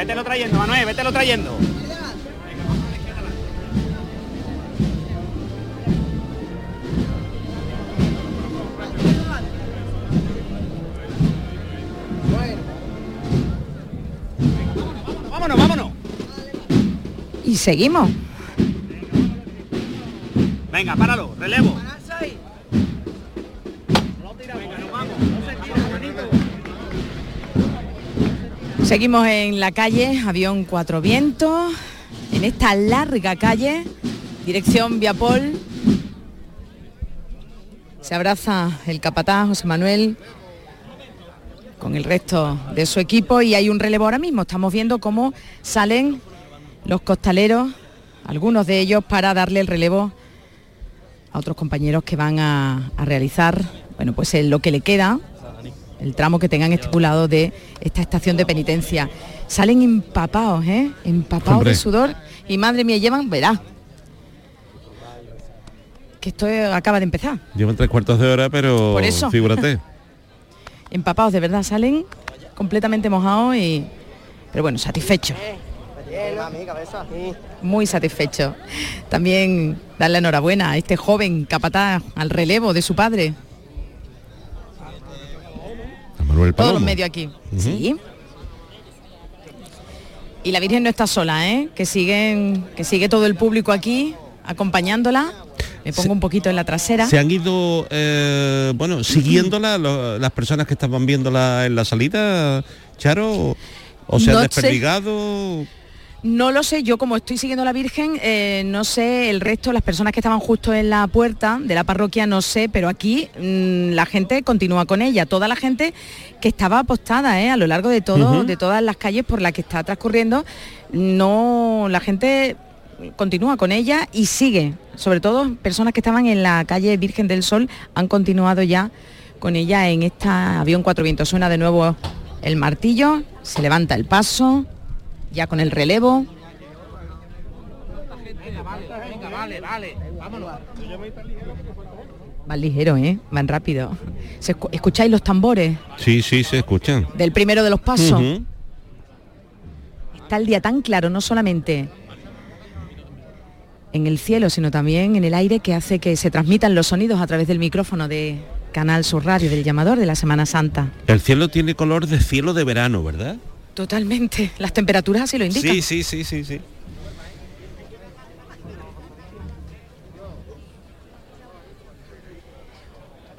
Vételo trayendo, Manuel, vételo trayendo. Vámonos, vámonos. Y seguimos. Venga, páralo, relevo. Seguimos en la calle, avión Cuatro Vientos, en esta larga calle, dirección Viapol. Se abraza el capataz José Manuel con el resto de su equipo y hay un relevo ahora mismo. Estamos viendo cómo salen los costaleros, algunos de ellos para darle el relevo a otros compañeros que van a, a realizar, bueno, pues en lo que le queda, el tramo que tengan estipulado de esta estación de penitencia. Salen empapados, ¿eh? Empapados Hombre. de sudor y madre mía, llevan, verá. Que esto acaba de empezar. Llevan tres cuartos de hora, pero Por eso. figúrate. Empapados, de verdad, salen completamente mojados y... Pero bueno, satisfechos. Muy satisfechos. También darle enhorabuena a este joven capataz al relevo de su padre. Manuel Todos los Palomo. medios aquí. Sí. Y la Virgen no está sola, ¿eh? Que siguen, que sigue todo el público aquí acompañándola. Me pongo Se- un poquito en la trasera. Se han ido, eh, bueno, siguiéndola lo- las personas que estaban viéndola en la salida, Charo, o, o se han No sé. No lo sé, yo como estoy siguiendo a la Virgen, eh, no sé el resto, las personas que estaban justo en la puerta de la parroquia, no sé, pero aquí mm, la gente continúa con ella, toda la gente que estaba apostada ¿eh? a lo largo de todo, de todas las calles por las que está transcurriendo, no, la gente continúa con ella y sigue, sobre todo personas que estaban en la calle Virgen del Sol han continuado ya con ella en esta avión cuatro vientos. Suena de nuevo el martillo, se levanta el paso, ya con el relevo. vale, vale, vámonos. Van ligero, ¿eh? Van rápido. Se escu- ¿Escucháis los tambores Sí, sí, se escuchan. del primero de los pasos? Está el día tan claro, no solamente en el cielo, sino también en el aire que hace que se transmitan los sonidos a través del micrófono de Canal Sur Radio, del llamador de la Semana Santa. El cielo tiene color de cielo de verano, ¿verdad? Totalmente. Las temperaturas así lo indican. Sí, sí, sí, sí, sí.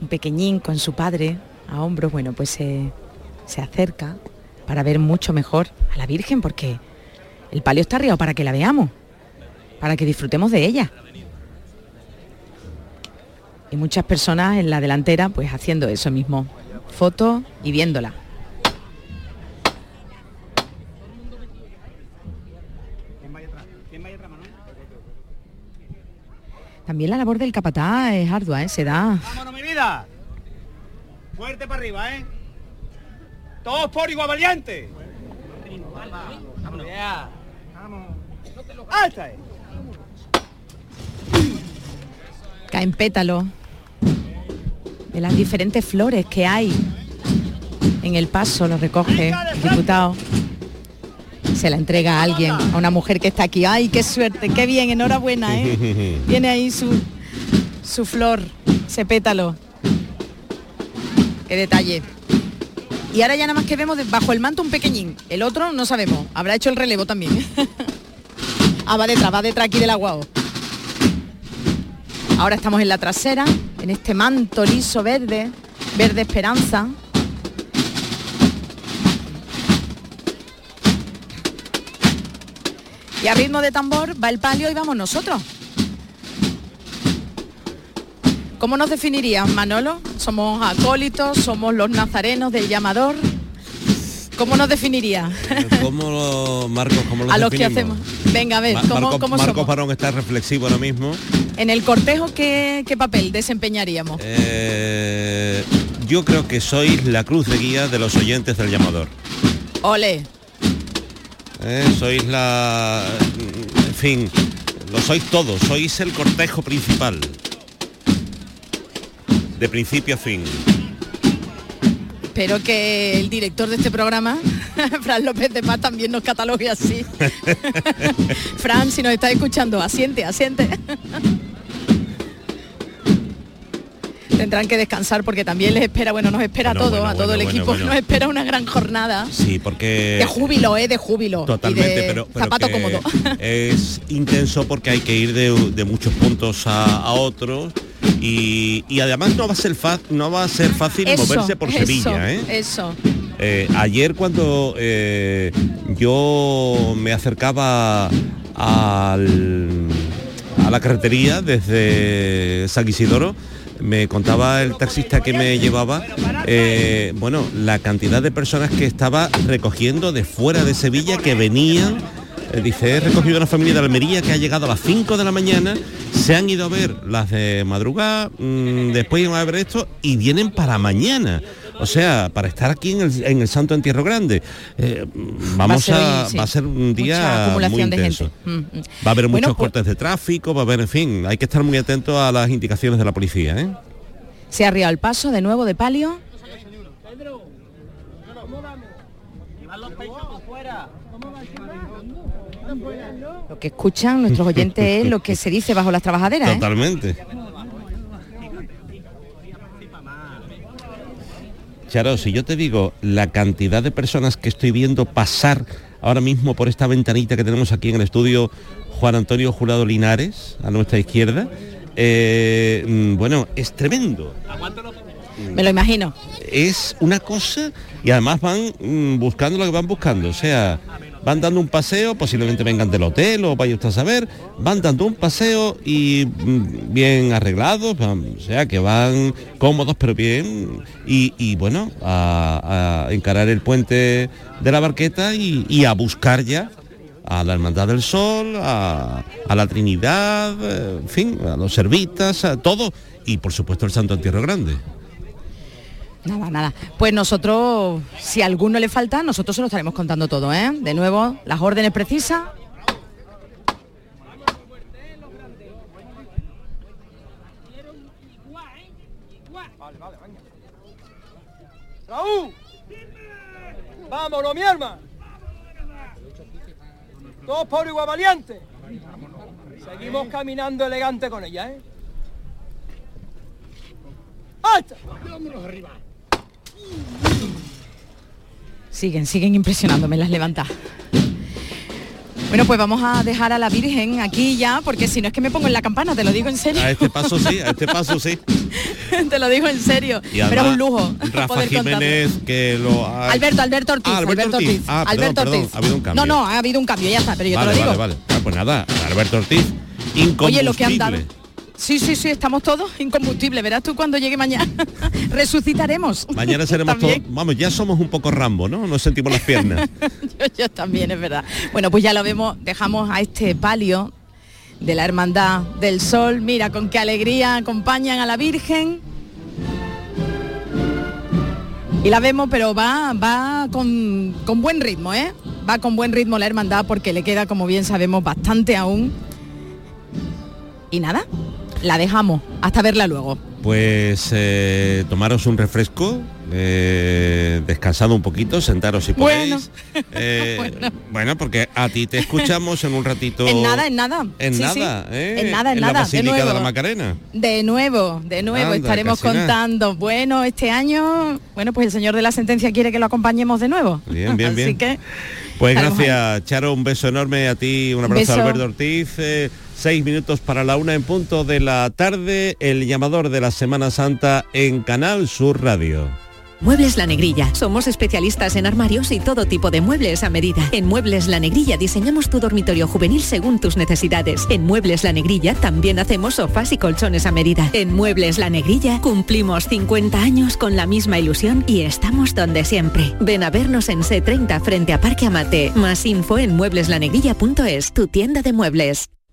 un pequeñín con su padre a hombros, bueno, pues se, se acerca para ver mucho mejor a la Virgen porque el palio está arriba para que la veamos, para que disfrutemos de ella. Y muchas personas en la delantera pues haciendo eso mismo, fotos y viéndola. También la labor del capataz es ardua, ¿eh? se da Vámonos, mi vida. Fuerte para arriba, ¿eh? Todos por igual valiente. Vámonos. Vamos. ¡Alta! eh. caen pétalos de las diferentes flores que hay en el paso, lo recoge el diputado. Se la entrega a alguien, a una mujer que está aquí. ¡Ay, qué suerte! ¡Qué bien! Enhorabuena, ¿eh? Tiene ahí su, su flor, ese pétalo. ¡Qué detalle! Y ahora ya nada más que vemos bajo el manto un pequeñín. El otro no sabemos. Habrá hecho el relevo también. ah, va detrás, va detrás aquí del aguao. Ahora estamos en la trasera, en este manto liso verde, verde esperanza. Y a ritmo de tambor va el palio y vamos nosotros. ¿Cómo nos definirías, Manolo? ¿Somos acólitos? ¿Somos los nazarenos del llamador? ¿Cómo nos definirías? ¿Cómo lo, Marcos, cómo lo a los que hacemos. Venga, a ver, Ma- ¿cómo, Marcos, cómo Marcos somos? Barón está reflexivo ahora mismo. En el cortejo, ¿qué, qué papel desempeñaríamos? Eh, yo creo que sois la cruz de guía de los oyentes del llamador. Ole, Eh, sois la... En fin, lo sois todos, sois el cortejo principal. De principio a fin. espero que el director de este programa Fran López de Paz también nos catalogue así. Fran, si nos está escuchando, asiente, asiente. tendrán que descansar porque también les espera, bueno, nos espera a todo, a todo el equipo, nos espera una gran jornada. Sí, porque... De júbilo, ¿eh? De júbilo. Totalmente, pero, Zapato cómodo. Es intenso porque hay que ir de, muchos puntos a, otros. Y, además no va a ser fácil, no va a ser fácil moverse por Sevilla, ¿eh? Eso. Eh, ayer cuando eh, yo me acercaba al, a la carretería desde San Isidoro, me contaba el taxista que me llevaba, eh, bueno, la cantidad de personas que estaba recogiendo de fuera de Sevilla que venían. Eh, dice, he recogido una familia de Almería que ha llegado a las 5 de la mañana, se han ido a ver las de madrugada, mm, después iban a ver esto y vienen para mañana. O sea, para estar aquí en el, Santo Entierro Grande. Eh, vamos a, va a ser un día muy intenso. Mm, mm. Va a haber muchos pues- cortes de tráfico, va a haber, en fin, hay que estar muy atentos a las indicaciones de la policía. ¿eh? Se ha arriado el paso de nuevo de palio. Lo que escuchan nuestros oyentes es lo que se dice bajo las trabajaderas. ¿eh? Charo, si yo te digo la cantidad de personas que estoy viendo pasar ahora mismo por esta ventanita que tenemos aquí en el estudio Juan Antonio Jurado Linares, a nuestra izquierda, eh, mm, bueno, es tremendo. Me lo imagino. Es una cosa y además van mm, buscando lo que van buscando, o sea, van dando un paseo, posiblemente vengan del hotel o vaya usted a saber, van dando un paseo y mm, bien arreglados, o sea, que van cómodos pero bien, y, bueno, a, encarar el puente de la barqueta y, a buscar ya a la Hermandad del Sol, a, la Trinidad, eh, en fin, a los servitas, a todo, y por supuesto el Santo Entierro Grande. Nada, nada. Pues nosotros, si a alguno le falta, nosotros se lo estaremos contando todo, ¿eh? De nuevo, las órdenes precisas. Raúl, vámonos, mi hermano. Todos por igual valiente. Seguimos caminando elegante con ella, ¿eh? ¡Hasta! arriba! Siguen, siguen impresionándome las levantas. Bueno, pues vamos a dejar a la Virgen aquí ya, porque si no es que me pongo en la campana, te lo digo en serio. A este paso sí, a este paso sí. te lo digo en serio. pero es un lujo. Rafa Jiménez, que lo ha... Alberto, Alberto Ortiz. Ah, Alberto, Ortiz. Ah, Alberto Ortiz. ha habido un cambio. No, no, ha habido un cambio, ya está, pero yo te lo digo. Vale, vale, ah, pues nada, Alberto Ortiz. Oye, lo que han dado Sí, sí, sí, estamos todos incombustibles. Verás tú cuando llegue mañana. Resucitaremos. Mañana seremos todos. Vamos, ya somos un poco Rambo, ¿no? Nos sentimos las piernas. yo, también, es verdad. Bueno, pues ya lo vemos. Dejamos a este palio de la Hermandad del Sol. Mira con qué alegría acompañan a la Virgen. Y la vemos, pero va, va con, con buen ritmo, ¿eh? Va con buen ritmo la hermandad porque le queda, como bien sabemos, bastante aún. Y nada, la dejamos. Hasta verla luego. Pues eh, tomaros un refresco, eh, descansado un poquito, sentaros si podéis. Eh, bueno. porque a ti te escuchamos en un ratito. En nada, en nada. En nada, ¿eh? En nada, en, en nada. La Basílica de, la Macarena. De nuevo, de nuevo, estaremos contando. Bueno, este año, bueno, pues el señor de la sentencia quiere que lo acompañemos de nuevo. Bien, bien, bien. Así que. Pues gracias, Charo, un beso enorme a ti, un abrazo a Alberto Ortiz. Seis minutos para la una en punto de la tarde, el llamador de la Semana Santa en Canal Sur Radio. Muebles La Negrilla. Somos especialistas en armarios y todo tipo de muebles a medida. En Muebles La Negrilla diseñamos tu dormitorio juvenil según tus necesidades. En Muebles La Negrilla también hacemos sofás y colchones a medida. En Muebles La Negrilla cumplimos 50 años con la misma ilusión y estamos donde siempre. Ven a vernos en C30 frente a Parque Amate. Más info en muebleslanegrilla.es, tu tienda de muebles.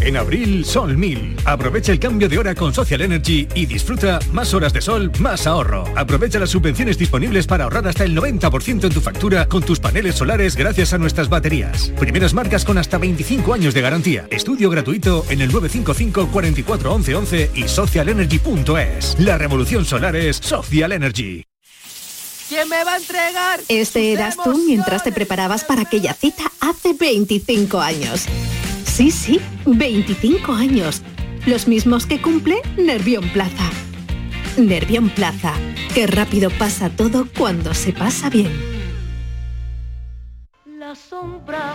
En abril, Sol 1000. Aprovecha el cambio de hora con Social Energy y disfruta más horas de sol, más ahorro. Aprovecha las subvenciones disponibles para ahorrar hasta el 90% en tu factura con tus paneles solares gracias a nuestras baterías. Primeras marcas con hasta 25 años de garantía. Estudio gratuito en el 955 44 11 11 y socialenergy.es. La revolución solar es Social Energy. ¿Quién me va a entregar? Este eras tú mientras te preparabas para aquella cita hace 25 años. Sí, sí, 25 años. Los mismos que cumple Nervión Plaza. Nervión Plaza. Qué rápido pasa todo cuando se pasa bien. La sombra,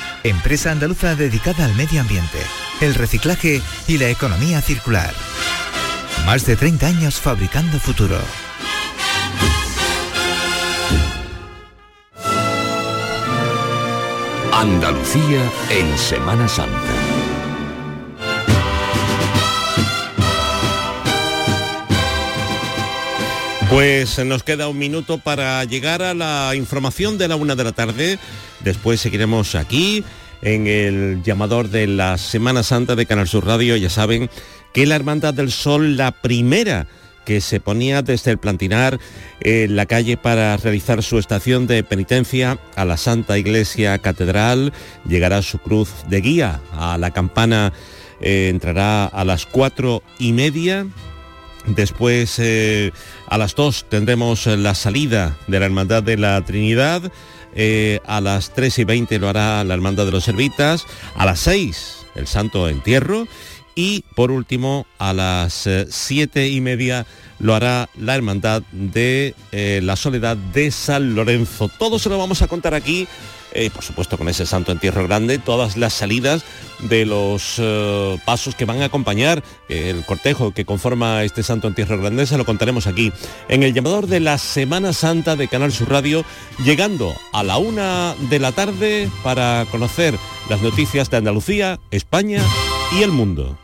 empresa andaluza dedicada al medio ambiente, el reciclaje y la economía circular. Más de 30 años fabricando futuro. Andalucía en Semana Santa. Pues nos queda un minuto para llegar a la información de la una de la tarde. Después seguiremos aquí en el llamador de la Semana Santa de Canal Sur Radio. Ya saben que la Hermandad del Sol, la primera que se ponía desde el Plantinar en la calle para realizar su estación de penitencia a la Santa Iglesia Catedral, llegará su cruz de guía a la campana, eh, entrará a las cuatro y media Después, eh, a las dos tendremos la salida de la Hermandad de la Trinidad. Eh, a las 3 y 20 lo hará la Hermandad de los Servitas. A las 6, el Santo Entierro. Y por último, a las eh, siete y media lo hará la Hermandad de la Soledad de San Lorenzo. Todo se lo vamos a contar aquí por supuesto con ese santo entierro grande, todas las salidas de los eh, pasos que van a acompañar eh, el cortejo que conforma este santo entierro grande, se lo contaremos aquí en el llamador de la Semana Santa de Canal Sur Radio, llegando a la una de la tarde para conocer las noticias de Andalucía, España y el mundo.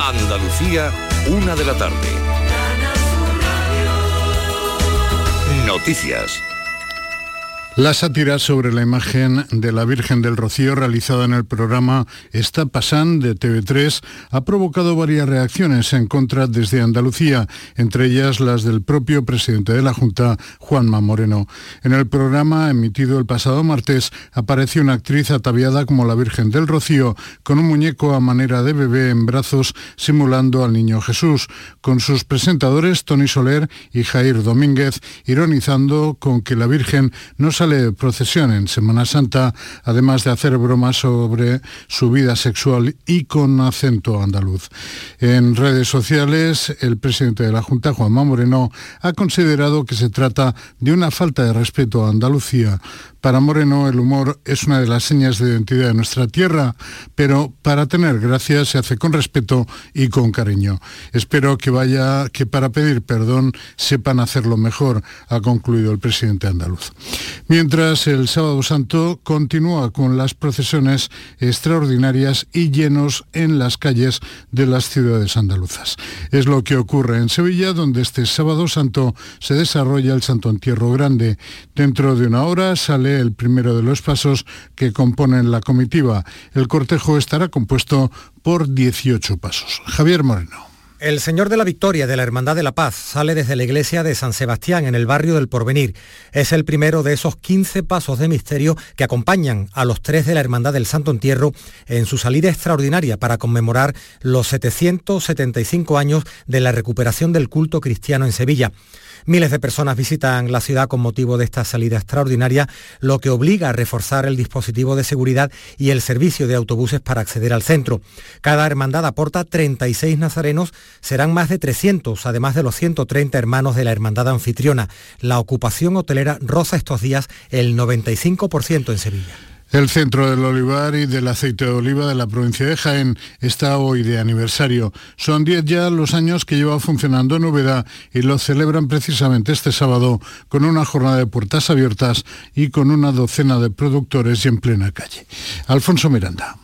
Andalucía, una de la tarde. Noticias. La sátira sobre la imagen de la Virgen del Rocío realizada en el programa Está Pasán de TV3 ha provocado varias reacciones en contra desde Andalucía, entre ellas las del propio presidente de la Junta, Juanma Moreno. En el programa emitido el pasado martes apareció una actriz ataviada como la Virgen del Rocío, con un muñeco a manera de bebé en brazos simulando al niño Jesús, con sus presentadores Tony Soler y Jair Domínguez, ironizando con que la Virgen no sale procesión en Semana Santa, además de hacer bromas sobre su vida sexual y con acento andaluz. En redes sociales, el presidente de la Junta, Juanma Moreno, ha considerado que se trata de una falta de respeto a Andalucía para Moreno el humor es una de las señas de identidad de nuestra tierra, pero para tener gracia se hace con respeto y con cariño. Espero que vaya, que para pedir perdón sepan hacerlo mejor, ha concluido el presidente andaluz. Mientras el sábado santo continúa con las procesiones extraordinarias y llenos en las calles de las ciudades andaluzas. Es lo que ocurre en Sevilla, donde este sábado santo se desarrolla el Santo Entierro Grande. Dentro de una hora sale el primero de los pasos que componen la comitiva. El cortejo estará compuesto por 18 pasos. Javier Moreno. El Señor de la Victoria de la Hermandad de la Paz sale desde la iglesia de San Sebastián en el barrio del Porvenir. Es el primero de esos 15 pasos de misterio que acompañan a los tres de la Hermandad del Santo Entierro en su salida extraordinaria para conmemorar los 775 años de la recuperación del culto cristiano en Sevilla. Miles de personas visitan la ciudad con motivo de esta salida extraordinaria, lo que obliga a reforzar el dispositivo de seguridad y el servicio de autobuses para acceder al centro. Cada hermandad aporta 36 nazarenos, serán más de 300, además de los 130 hermanos de la hermandad anfitriona. La ocupación hotelera roza estos días el 95% en Sevilla. El Centro del Olivar y del Aceite de Oliva de la provincia de Jaén está hoy de aniversario. Son 10 ya los años que lleva funcionando en Úbeda y lo celebran precisamente este sábado con una jornada de puertas abiertas y con una docena de productores y en plena calle. Alfonso Miranda.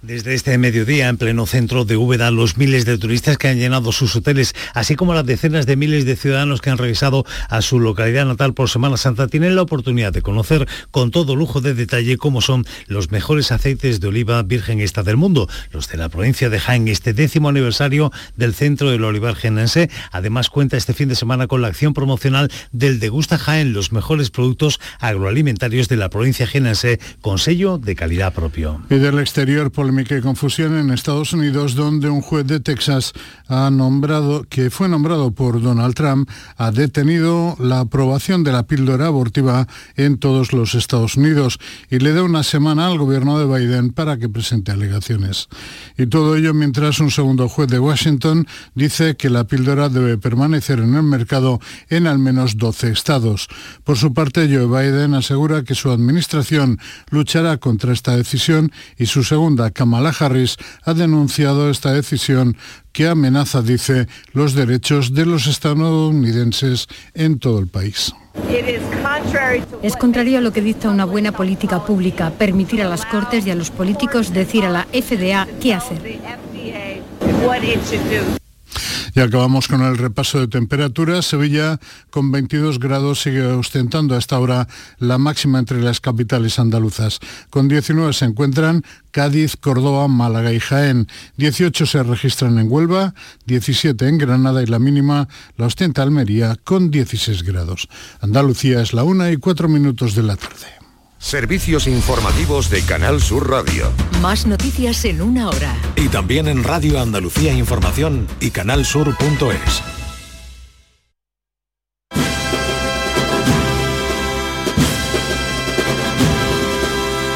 Desde este mediodía, en pleno centro de Úbeda, los miles de turistas que han llenado sus hoteles, así como las decenas de miles de ciudadanos que han regresado a su localidad natal por Semana Santa, tienen la oportunidad de conocer con todo lujo de detalle cómo son los mejores aceites de oliva virgen esta del mundo, los de la provincia de Jaén, este décimo aniversario del Centro del Olivar Genense. Además, cuenta este fin de semana con la acción promocional del Degusta Jaén, los mejores productos agroalimentarios de la provincia genense con sello de calidad propio. Y del exterior, polémica y confusión en Estados Unidos, donde un juez de Texas ha nombrado, que fue nombrado por Donald Trump, ha detenido la aprobación de la píldora abortiva en todos los Estados Unidos y le da una semana al gobierno de Biden para que presente alegaciones. Y todo ello mientras un segundo juez de Washington dice que la píldora debe permanecer en el mercado en al menos 12 estados. Por su parte, Joe Biden asegura que su administración luchará contra esta decisión y su segunda Kamala Harris ha denunciado esta decisión que amenaza, dice, los derechos de los estadounidenses en todo el país. Es contrario a lo que dicta una buena política pública, permitir a las Cortes y a los políticos decir a la FDA qué hacer. Y acabamos con el repaso de temperaturas. Sevilla con 22 grados sigue ostentando a esta hora la máxima entre las capitales andaluzas. Con 19 se encuentran Cádiz, Córdoba, Málaga y Jaén. 18 se registran en Huelva, 17 en Granada y la mínima la ostenta Almería con 16 grados. Andalucía es la una y cuatro minutos de la tarde. Servicios informativos de Canal Sur Radio. Más noticias en una hora. Y también en Radio Andalucía Información y canalsur.es.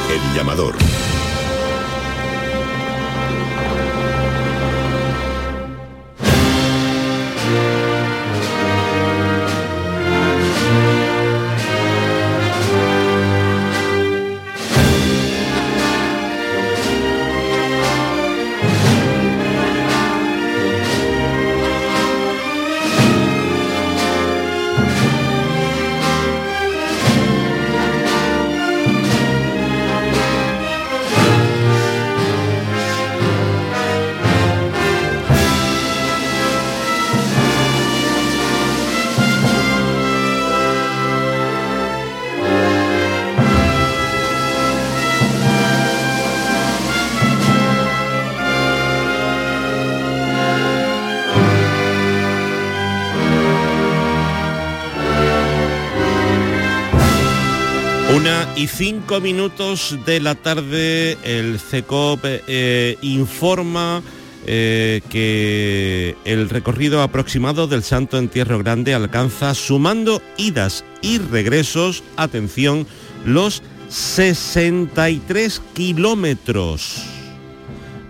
El llamador. Y cinco minutos de la tarde el CECOP eh, informa eh, que el recorrido aproximado del Santo Entierro Grande alcanza, sumando idas y regresos, atención, los 63 kilómetros.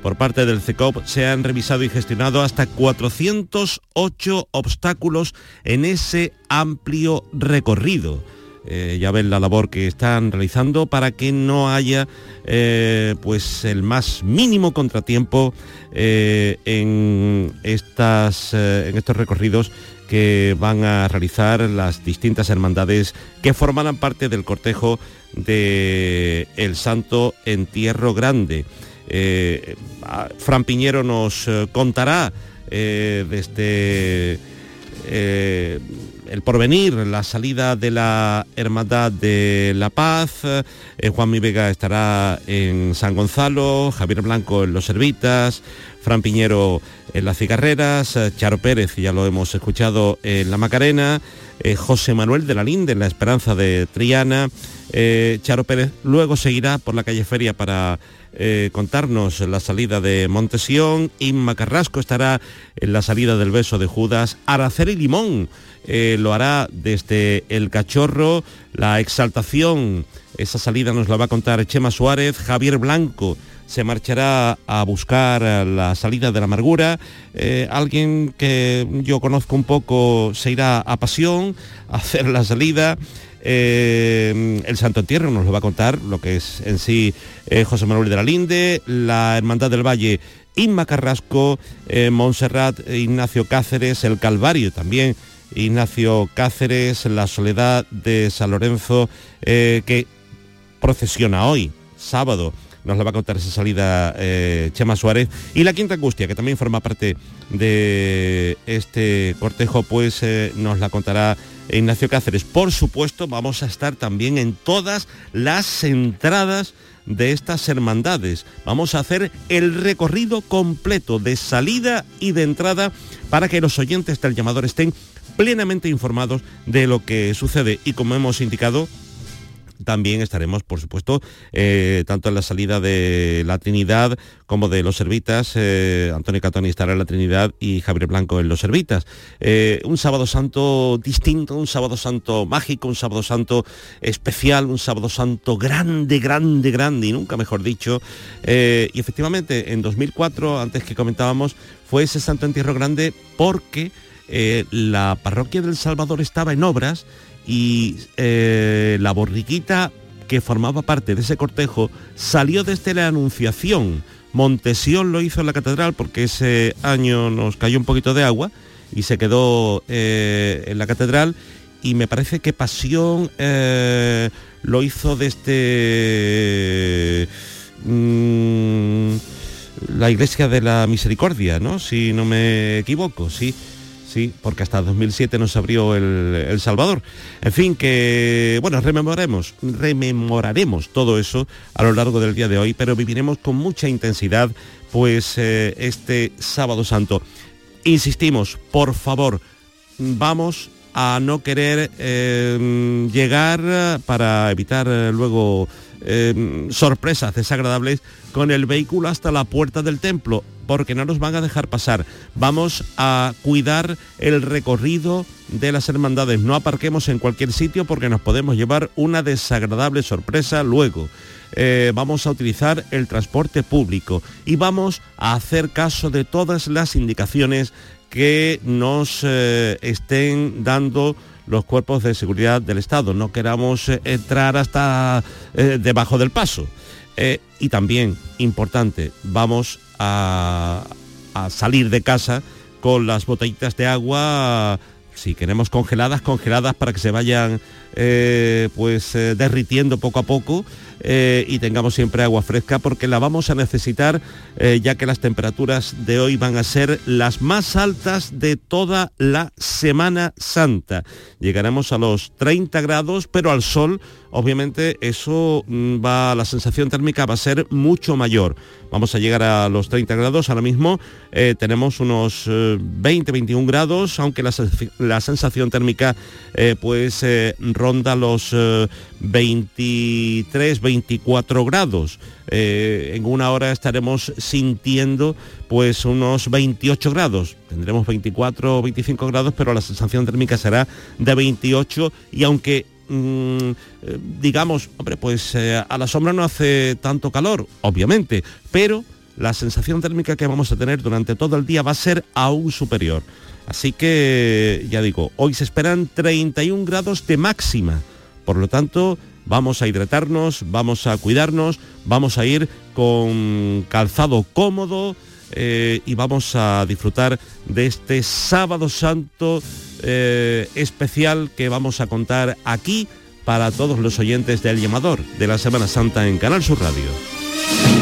Por parte del CECOP se han revisado y gestionado hasta 408 obstáculos en ese amplio recorrido. Eh, ya ven la labor que están realizando para que no haya eh, pues el más mínimo contratiempo eh, en, estas, en estos recorridos que van a realizar las distintas hermandades que formarán parte del cortejo de El Santo Entierro Grande. Fran Piñero nos contará desde el porvenir, la salida de la Hermandad de la Paz, eh, Juan Mi Vega estará en San Gonzalo, Javier Blanco en Los Servitas, Fran Piñero en las Cigarreras, eh, Charo Pérez, ya lo hemos escuchado en La Macarena, eh, José Manuel de la Linde en La Esperanza de Triana, Charo Pérez luego seguirá por la calle Feria para contarnos la salida de Montesión, Inma Carrasco estará en la salida del beso de Judas, Araceli Limón eh, lo hará desde el cachorro, la exaltación, esa salida nos la va a contar Chema Suárez, Javier Blanco se marchará a buscar la salida de la amargura, eh, alguien que yo conozco un poco se irá a Pasión a hacer la salida, eh, el Santo Entierro nos lo va a contar, lo que es en sí José Manuel de la Linde, la Hermandad del Valle Inma Carrasco, Montserrat Ignacio Cáceres, el Calvario también Ignacio Cáceres, la Soledad de San Lorenzo, eh, que procesiona hoy, sábado. Nos la va a contar esa salida eh, Chema Suárez. Y la Quinta Angustia, que también forma parte de este cortejo, pues eh, nos la contará Ignacio Cáceres. Por supuesto, vamos a estar también en todas las entradas de estas hermandades. Vamos a hacer el recorrido completo de salida y de entrada para que los oyentes del llamador estén plenamente informados de lo que sucede y como hemos indicado, también estaremos, por supuesto, eh, tanto en la salida de la Trinidad como de los Servitas. Eh, Antonio Catoni estará en la Trinidad y Javier Blanco en los Servitas. Eh, un sábado santo distinto, un sábado santo mágico, un sábado santo especial, un sábado santo grande, grande, grande y nunca mejor dicho. y efectivamente, en 2004, antes que comentábamos, fue ese santo entierro grande porque la parroquia del Salvador estaba en obras y eh, la borriquita que formaba parte de ese cortejo salió desde la Anunciación. Montesión lo hizo en la catedral porque ese año nos cayó un poquito de agua y se quedó eh, en la catedral y me parece que Pasión lo hizo desde mm, la iglesia de la misericordia, ¿no? Si no me equivoco, sí sí, porque hasta 2007 nos abrió el, Salvador. En fin, que, bueno, rememoraremos, rememoraremos todo eso a lo largo del día de hoy, pero viviremos con mucha intensidad, pues, eh, este sábado santo. Insistimos, por favor, vamos a no querer eh, llegar para evitar eh, luego sorpresas desagradables con el vehículo hasta la puerta del templo porque no nos van a dejar pasar. Vamos a cuidar el recorrido de las hermandades. No aparquemos en cualquier sitio porque nos podemos llevar una desagradable sorpresa luego. Eh, vamos a utilizar el transporte público y vamos a hacer caso de todas las indicaciones que nos eh, estén dando los cuerpos de seguridad del Estado. No queramos eh, entrar hasta debajo del paso. y también, importante, vamos a, salir de casa con las botellitas de agua si queremos congeladas, congeladas para que se vayan eh, pues eh, derritiendo poco a poco eh, y tengamos siempre agua fresca porque la vamos a necesitar ya que las temperaturas de hoy van a ser las más altas de toda la Semana Santa. Llegaremos a los 30 grados, pero al sol obviamente eso mm, va, la sensación térmica va a ser mucho mayor. Vamos a llegar a los 30 grados, ahora mismo tenemos unos 20-21 grados, aunque la, la sensación térmica eh, pues eh, ronda los 23, 24 grados. en una hora estaremos sintiendo pues unos 28 grados. Tendremos 24 o 25 grados, pero la sensación térmica será de 28 y aunque mm, digamos, hombre, pues a la sombra no hace tanto calor, obviamente, pero la sensación térmica que vamos a tener durante todo el día va a ser aún superior. Así que, ya digo, hoy se esperan 31 grados de máxima. Por lo tanto, vamos a hidratarnos, vamos a cuidarnos, vamos a ir con calzado cómodo eh, y vamos a disfrutar de este sábado santo eh, especial que vamos a contar aquí para todos los oyentes del llamador de la Semana Santa en Canal Sur Radio.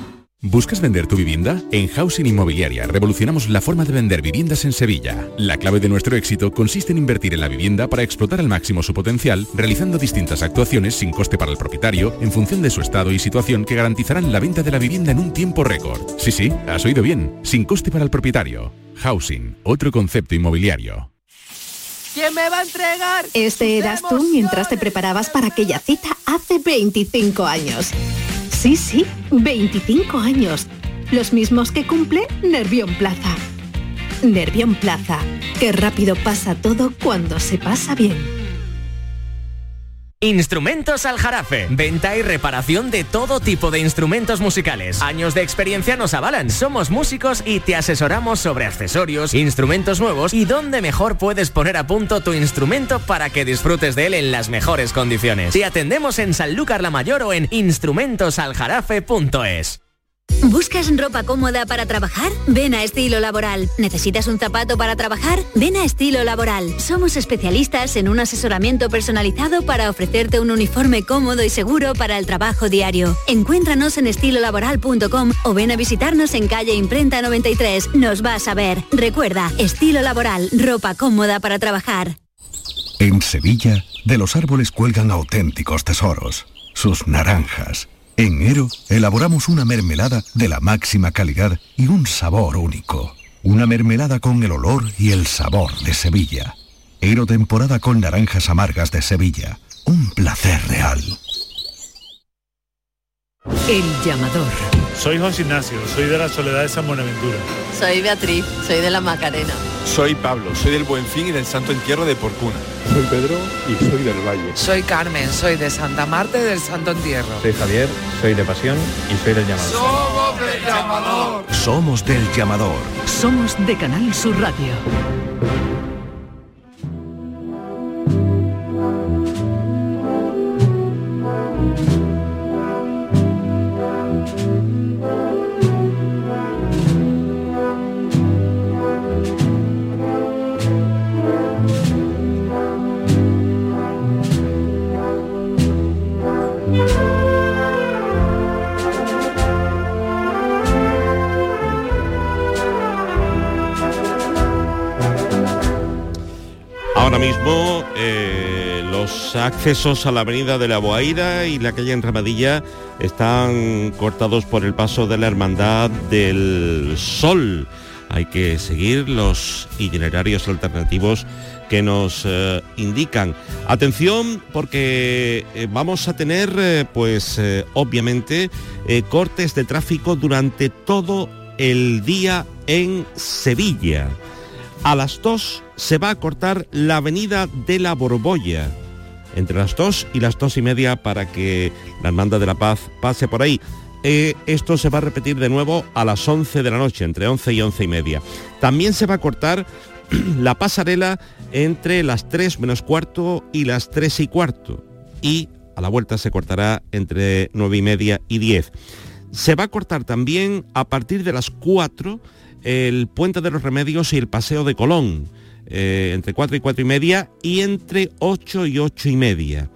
¿Buscas vender tu vivienda? En Housing Inmobiliaria revolucionamos la forma de vender viviendas en Sevilla. La clave de nuestro éxito consiste en invertir en la vivienda para explotar al máximo su potencial, realizando distintas actuaciones sin coste para el propietario, en función de su estado y situación que garantizarán la venta de la vivienda en un tiempo récord. Sí, sí, has oído bien, sin coste para el propietario. Housing, otro concepto inmobiliario. ¿Quién me va a entregar? Este eras tú mientras te preparabas para aquella cita hace 25 años. Sí, sí, 25 años. Los mismos que cumple Nervión Plaza. Nervión Plaza. Qué rápido pasa todo cuando se pasa bien. Instrumentos Aljarafe. Venta y reparación de todo tipo de instrumentos musicales. Años de experiencia nos avalan. Somos músicos y te asesoramos sobre accesorios, instrumentos nuevos y dónde mejor puedes poner a punto tu instrumento para que disfrutes de él en las mejores condiciones. Te atendemos en Sanlúcar la Mayor o en instrumentosaljarafe.es. ¿Buscas ropa cómoda para trabajar? Ven a Estilo Laboral. ¿Necesitas un zapato para trabajar? Ven a Estilo Laboral. Somos especialistas en un asesoramiento personalizado para ofrecerte un uniforme cómodo y seguro para el trabajo diario. Encuéntranos en estilolaboral.com o ven a visitarnos en calle Imprenta 93. Nos vas a ver. Recuerda, Estilo Laboral, ropa cómoda para trabajar. En Sevilla, de los árboles cuelgan auténticos tesoros. Sus naranjas en Ero elaboramos una mermelada de la máxima calidad y un sabor único. Una mermelada con el olor y el sabor de Sevilla. Ero temporada con naranjas amargas de Sevilla. Un placer real. El llamador. Soy José Ignacio, soy de la Soledad de San Buenaventura. Soy Beatriz, soy de la Macarena. Soy Pablo, soy del Buen Fin y del Santo Entierro de Porcuna. Soy Pedro y soy del Valle. Soy Carmen, soy de Santa Marta y del Santo Entierro. Soy Javier, soy de Pasión y soy del Llamador. Somos del Llamador. Somos del Llamador. Somos de Canal Sur Radio. mismo eh, los accesos a la avenida de la Boaira y la calle Enramadilla están cortados por el paso de la Hermandad del Sol. Hay que seguir los itinerarios alternativos que nos eh, indican. Atención porque eh, vamos a tener, pues obviamente, cortes de tráfico durante todo el día en Sevilla. A las 2 se va a cortar la avenida de la Borbolla, entre las 2 y las 2 y media para que la Hermandad de la Paz pase por ahí. Eh, esto se va a repetir de nuevo a las 11 de la noche, entre 11 y 11 y media. También se va a cortar la pasarela entre las 3 menos cuarto y las 3 y cuarto. Y a la vuelta se cortará entre 9 y media y 10. Se va a cortar también a partir de las 4 el Puente de los Remedios y el Paseo de Colón, eh, entre 4 y 4 y media, y entre 8 y 8 y media.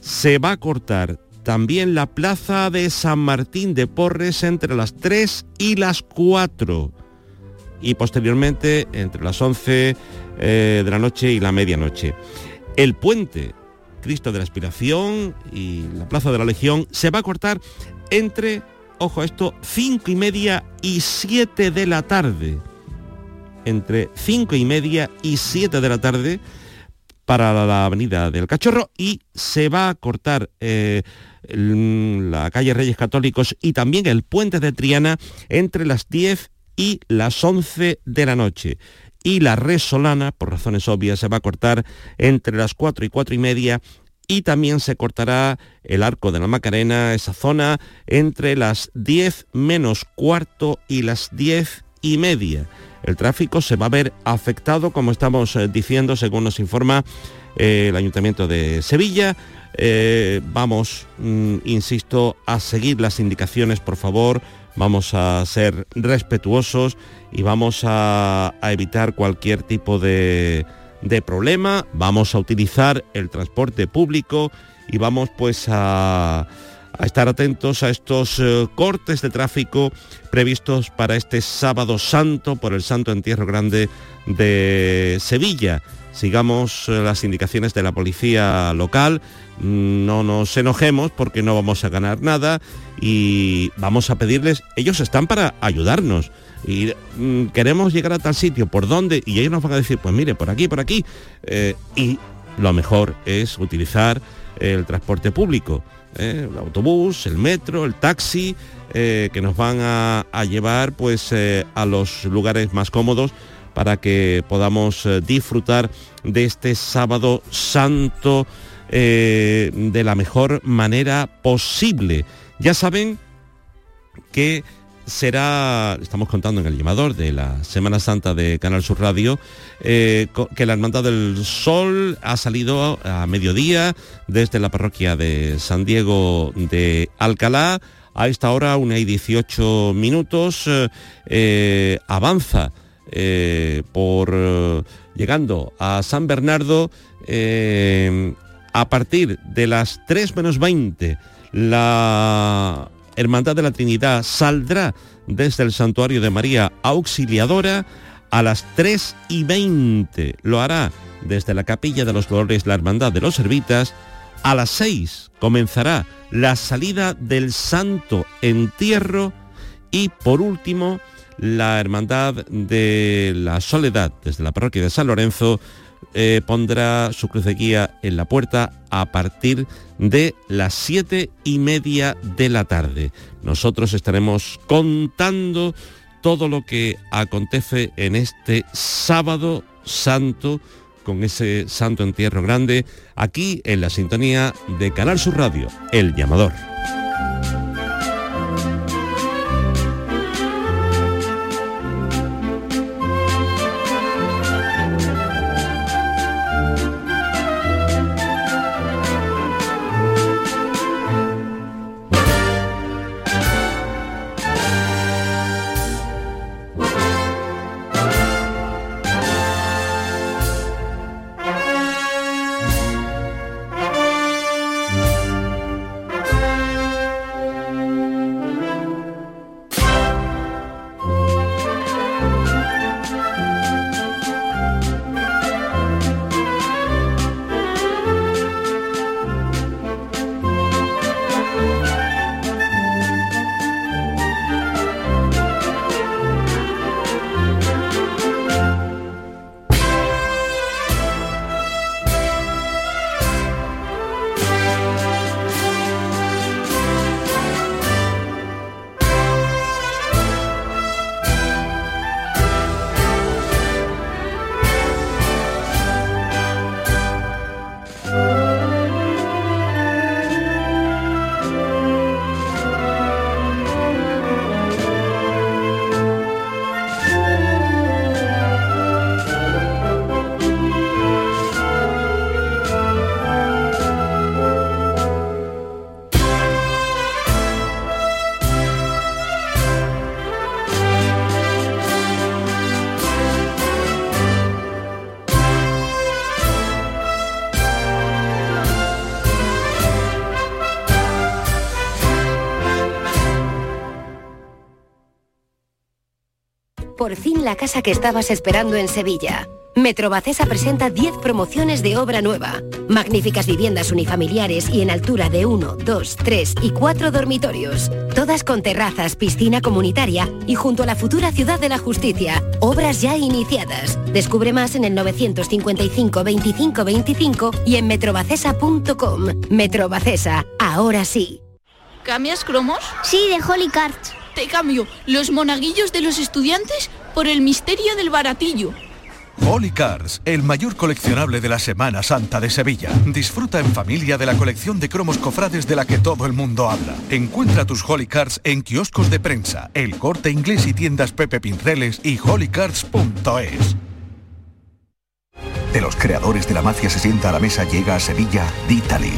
Se va a cortar también la Plaza de San Martín de Porres entre las 3 y las 4. Y posteriormente entre las 11 eh, de la noche y la medianoche. El puente Cristo de la Aspiración y la Plaza de la Legión se va a cortar entre ojo esto, 5 y media y 7 de la tarde. Entre 5 y media y 7 de la tarde para la avenida del Cachorro y se va a cortar eh, la calle Reyes Católicos y también el puente de Triana entre las 10 y las 11 de la noche. Y la Resolana, por razones obvias, se va a cortar entre las 4 y 4 y media y también se cortará el arco de la Macarena, esa zona, entre las 10 menos cuarto y las 10 y media. El tráfico se va a ver afectado, como estamos eh, diciendo, según nos informa eh, el Ayuntamiento de Sevilla. Eh, vamos, mm, insisto, a seguir las indicaciones, por favor. Vamos a ser respetuosos y vamos a evitar cualquier tipo de, de problema, vamos a utilizar el transporte público y vamos pues a, estar atentos a estos eh, cortes de tráfico previstos para este sábado santo por el Santo Entierro Grande de Sevilla. Sigamos eh, las indicaciones de la policía local, no nos enojemos porque no vamos a ganar nada y vamos a pedirles, ellos están para ayudarnos y mm, queremos llegar a tal sitio, ¿por dónde? Y ellos nos van a decir, pues mire, por aquí, por aquí. Eh, y lo mejor es utilizar el transporte público, ¿eh? el autobús, el metro, el taxi, eh, que nos van a, llevar pues a los lugares más cómodos para que podamos disfrutar de este sábado santo de la mejor manera posible. Ya saben que será, estamos contando en el llamador de la Semana Santa de Canal Sur Radio, eh, que la Hermandad del Sol ha salido a mediodía desde la parroquia de San Diego de Alcalá. A esta hora, una y 18 minutos, eh, avanza eh, por llegando a San Bernardo a partir de las 3 menos 20 la Hermandad de la Trinidad saldrá desde el Santuario de María Auxiliadora a las 3 y 20. Lo hará desde la Capilla de los Dolores la Hermandad de los Servitas. A las 6 comenzará la salida del Santo Entierro y por último la Hermandad de la Soledad desde la parroquia de San Lorenzo eh, pondrá su cruz guía en la puerta a partir de las siete y media de la tarde. Nosotros estaremos contando todo lo que acontece en este sábado santo con ese santo entierro grande aquí en la sintonía de Canal Sur Radio, El Llamador. La casa que estabas esperando en Sevilla. Metrobacesa presenta 10 promociones de obra nueva. Magníficas viviendas unifamiliares y en altura de 1, 2, 3 y 4 dormitorios. Todas con terrazas, piscina comunitaria y junto a la futura Ciudad de la Justicia. Obras ya iniciadas. Descubre más en el 955 25 25 y en metrobacesa.com. Metrobacesa, ahora sí. ¿Cambias cromos? Sí, de Holy Cards. Te cambio los monaguillos de los estudiantes por el misterio del baratillo. Holy Cars, el mayor coleccionable de la Semana Santa de Sevilla. Disfruta en familia de la colección de cromos cofrades de la que todo el mundo habla. Encuentra tus Holy Cars en kioscos de prensa, el corte inglés y tiendas Pepe Pinceles y holycards.es. De los creadores de la mafia se sienta a la mesa llega a Sevilla D'Italy.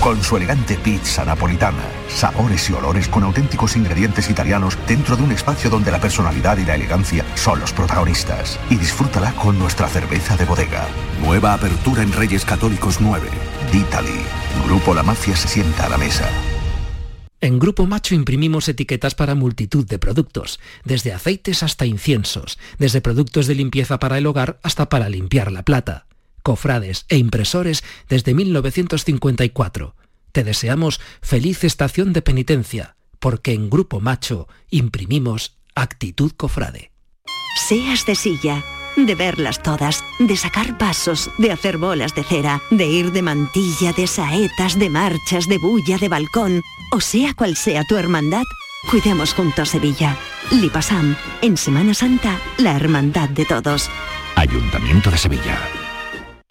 Con su elegante pizza napolitana, sabores y olores con auténticos ingredientes italianos dentro de un espacio donde la personalidad y la elegancia son los protagonistas. Y disfrútala con nuestra cerveza de bodega. Nueva apertura en Reyes Católicos 9. D'Italy. Grupo La Mafia se sienta a la mesa. En Grupo Macho imprimimos etiquetas para multitud de productos, desde aceites hasta inciensos, desde productos de limpieza para el hogar hasta para limpiar la plata, cofrades e impresores desde 1954. Te deseamos feliz estación de penitencia, porque en Grupo Macho imprimimos actitud cofrade. Seas de silla, de verlas todas, de sacar pasos, de hacer bolas de cera, de ir de mantilla, de saetas, de marchas, de bulla, de balcón, o sea cual sea tu hermandad, cuidemos juntos Sevilla. Lipasam, en Semana Santa, la hermandad de todos. Ayuntamiento de Sevilla.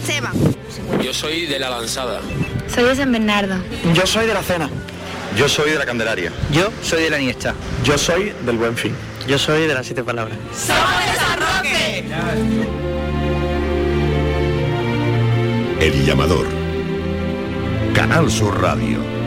Esteban. Yo soy de la lanzada. Soy de San Bernardo. Yo soy de la cena. Yo soy de la Candelaria. Yo soy de la Niesta. Yo soy del Buen Fin. Yo soy de las siete palabras. ¡Somos de San Roque! El llamador. Canal Sur Radio.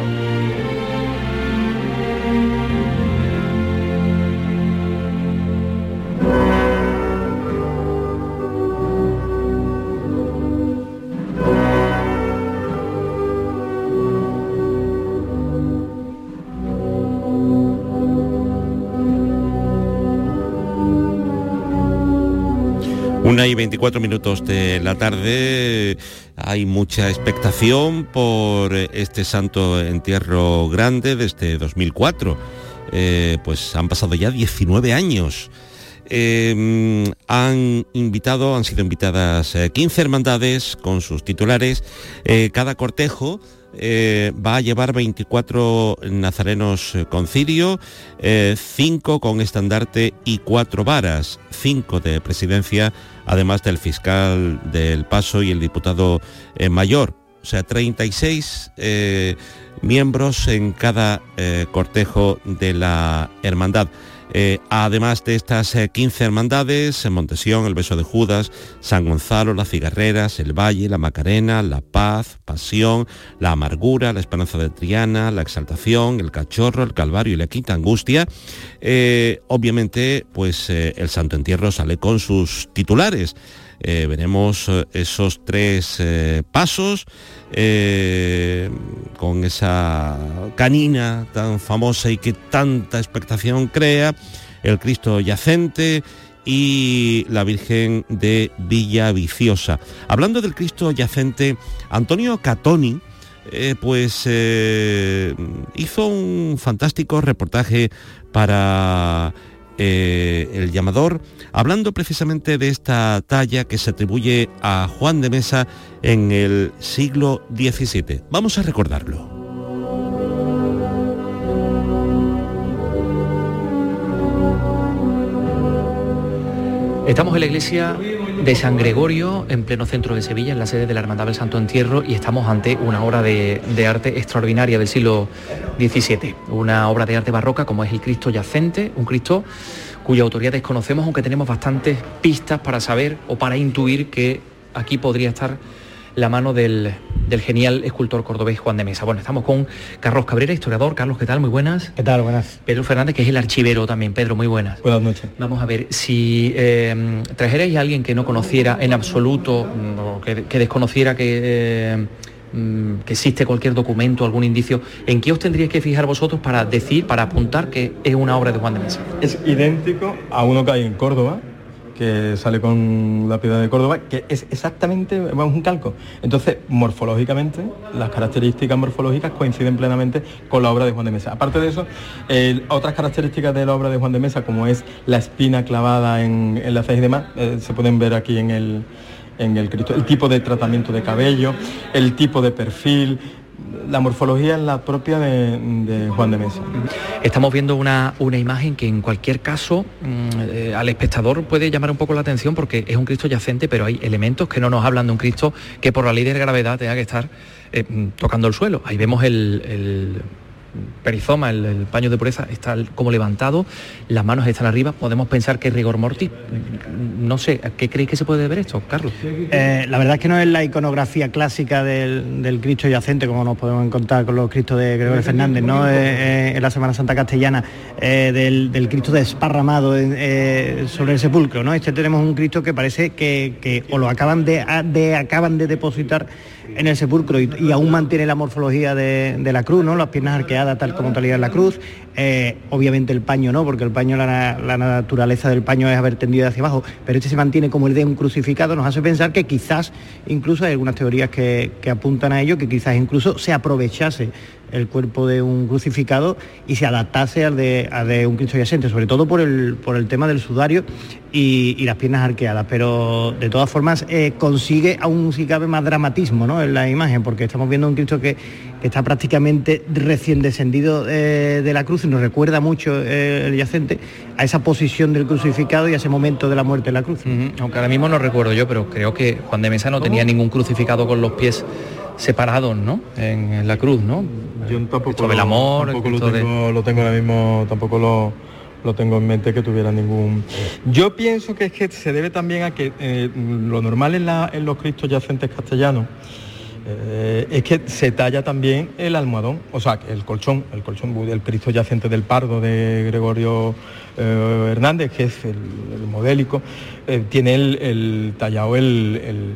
Una y 24 minutos de la tarde, hay mucha expectación por este santo entierro grande desde 2004. Eh, pues han pasado ya 19 años. Eh, han invitado, han sido invitadas eh, 15 hermandades con sus titulares. Eh, cada cortejo eh, va a llevar 24 nazarenos con cirio, 5 con estandarte y 4 varas, 5 de presidencia, además del fiscal del paso y el diputado eh, mayor. O sea, 36 eh, miembros en cada cortejo de la hermandad. Eh, además de estas eh, 15 hermandades, en Montesión, el Beso de Judas, San Gonzalo, las Cigarreras, el Valle, la Macarena, la Paz, Pasión, la Amargura, la Esperanza de Triana, la Exaltación, el Cachorro, el Calvario y la Quinta Angustia, eh, obviamente, pues eh, el Santo Entierro sale con sus titulares. Eh, veremos eh, esos tres eh, pasos con esa canina tan famosa y que tanta expectación crea, el Cristo yacente y la Virgen de Villa Viciosa. Hablando del Cristo yacente, Antonio Catoni, pues hizo un fantástico reportaje para eh, el llamador, hablando precisamente de esta talla que se atribuye a Juan de Mesa en el siglo XVII. Vamos a recordarlo. Estamos en la iglesia de San Gregorio, en pleno centro de Sevilla, en la sede de la Hermandad del Santo Entierro, y estamos ante una obra de, arte extraordinaria del siglo XVII, una obra de arte barroca como es el Cristo yacente, un Cristo cuya autoría desconocemos, aunque tenemos bastantes pistas para saber o para intuir que aquí podría estar la mano del, del genial escultor cordobés Juan de Mesa. Bueno, estamos con Carlos Cabrera, historiador. Carlos, ¿qué tal? Muy buenas. ¿Qué tal? Buenas. Pedro Fernández, que es el archivero también. Pedro, muy buenas. Buenas noches. Vamos a ver, si eh, trajerais a alguien que no conociera en absoluto, mm, o que, que desconociera que... eh, mm, que existe cualquier documento, algún indicio, ¿en qué os tendríais que fijar vosotros para decir, para apuntar que es una obra de Juan de Mesa? Es idéntico a uno que hay en Córdoba, que sale con la piedra de Córdoba, que es exactamente vamos, un calco. Entonces, morfológicamente, las características morfológicas coinciden plenamente con la obra de Juan de Mesa. Aparte de eso, otras características de la obra de Juan de Mesa, como es la espina clavada en, en la ceja y demás, eh, se pueden ver aquí en el, en el Cristo. El tipo de tratamiento de cabello, el tipo de perfil, la morfología es la propia de, Juan de Mesa. Estamos viendo una, una imagen que en cualquier caso mm, eh, al espectador puede llamar un poco la atención porque es un Cristo yacente, pero hay elementos que no nos hablan de un Cristo que por la ley de gravedad tenga que estar eh, mm, tocando el suelo. Ahí vemos el perizoma, el, el paño de pureza está como levantado, las manos están arriba, podemos pensar que es rigor mortis. No sé, ¿a qué creéis que se puede ver esto, Carlos? Eh, la verdad es que no es la iconografía clásica del, del Cristo yacente, como nos podemos encontrar con los Cristos de Gregorio Fernández, ¿no? Eh, eh, en la Semana Santa castellana, eh, del, del Cristo desparramado en- eh, sobre el sepulcro. ¿no? Este tenemos un Cristo que parece que, que o lo acaban de- acaban de depositar en el sepulcro y, aún mantiene la morfología de, la cruz, ¿no? las piernas arqueadas tal como talía en la cruz. Eh, obviamente el paño no, porque el paño, la, la naturaleza del paño es haber tendido hacia abajo, pero este se mantiene como el de un crucificado, nos hace pensar que quizás, incluso hay algunas teorías que, que apuntan a ello, que quizás incluso se aprovechase el cuerpo de un crucificado y se adaptase al de, al de un Cristo yacente, sobre todo por el, por el tema del sudario y, y las piernas arqueadas, pero de todas formas eh, consigue aún si cabe más dramatismo ¿no? en la imagen, porque estamos viendo un Cristo que, que está prácticamente recién descendido eh, de la cruz y nos recuerda mucho eh, el yacente a esa posición del crucificado y a ese momento de la muerte de la cruz. Aunque ahora mismo no recuerdo yo, pero creo que Juan de Mesa no tenía ningún crucificado con los pies separados, ¿no? En, en la cruz, ¿no? Yo tampoco, del amor, tampoco lo, de- tengo, lo tengo ahora mismo, tampoco lo, lo tengo en mente que tuviera ningún... Yo pienso que es que se debe también a que eh, lo normal en, la- en los cristos yacentes castellanos eh, es que se talla también el almohadón, o sea, el colchón, el colchón del Cristo yacente del Pardo de Gregorio eh, Hernández, que es el, el modélico, eh, tiene el, el tallado el- el-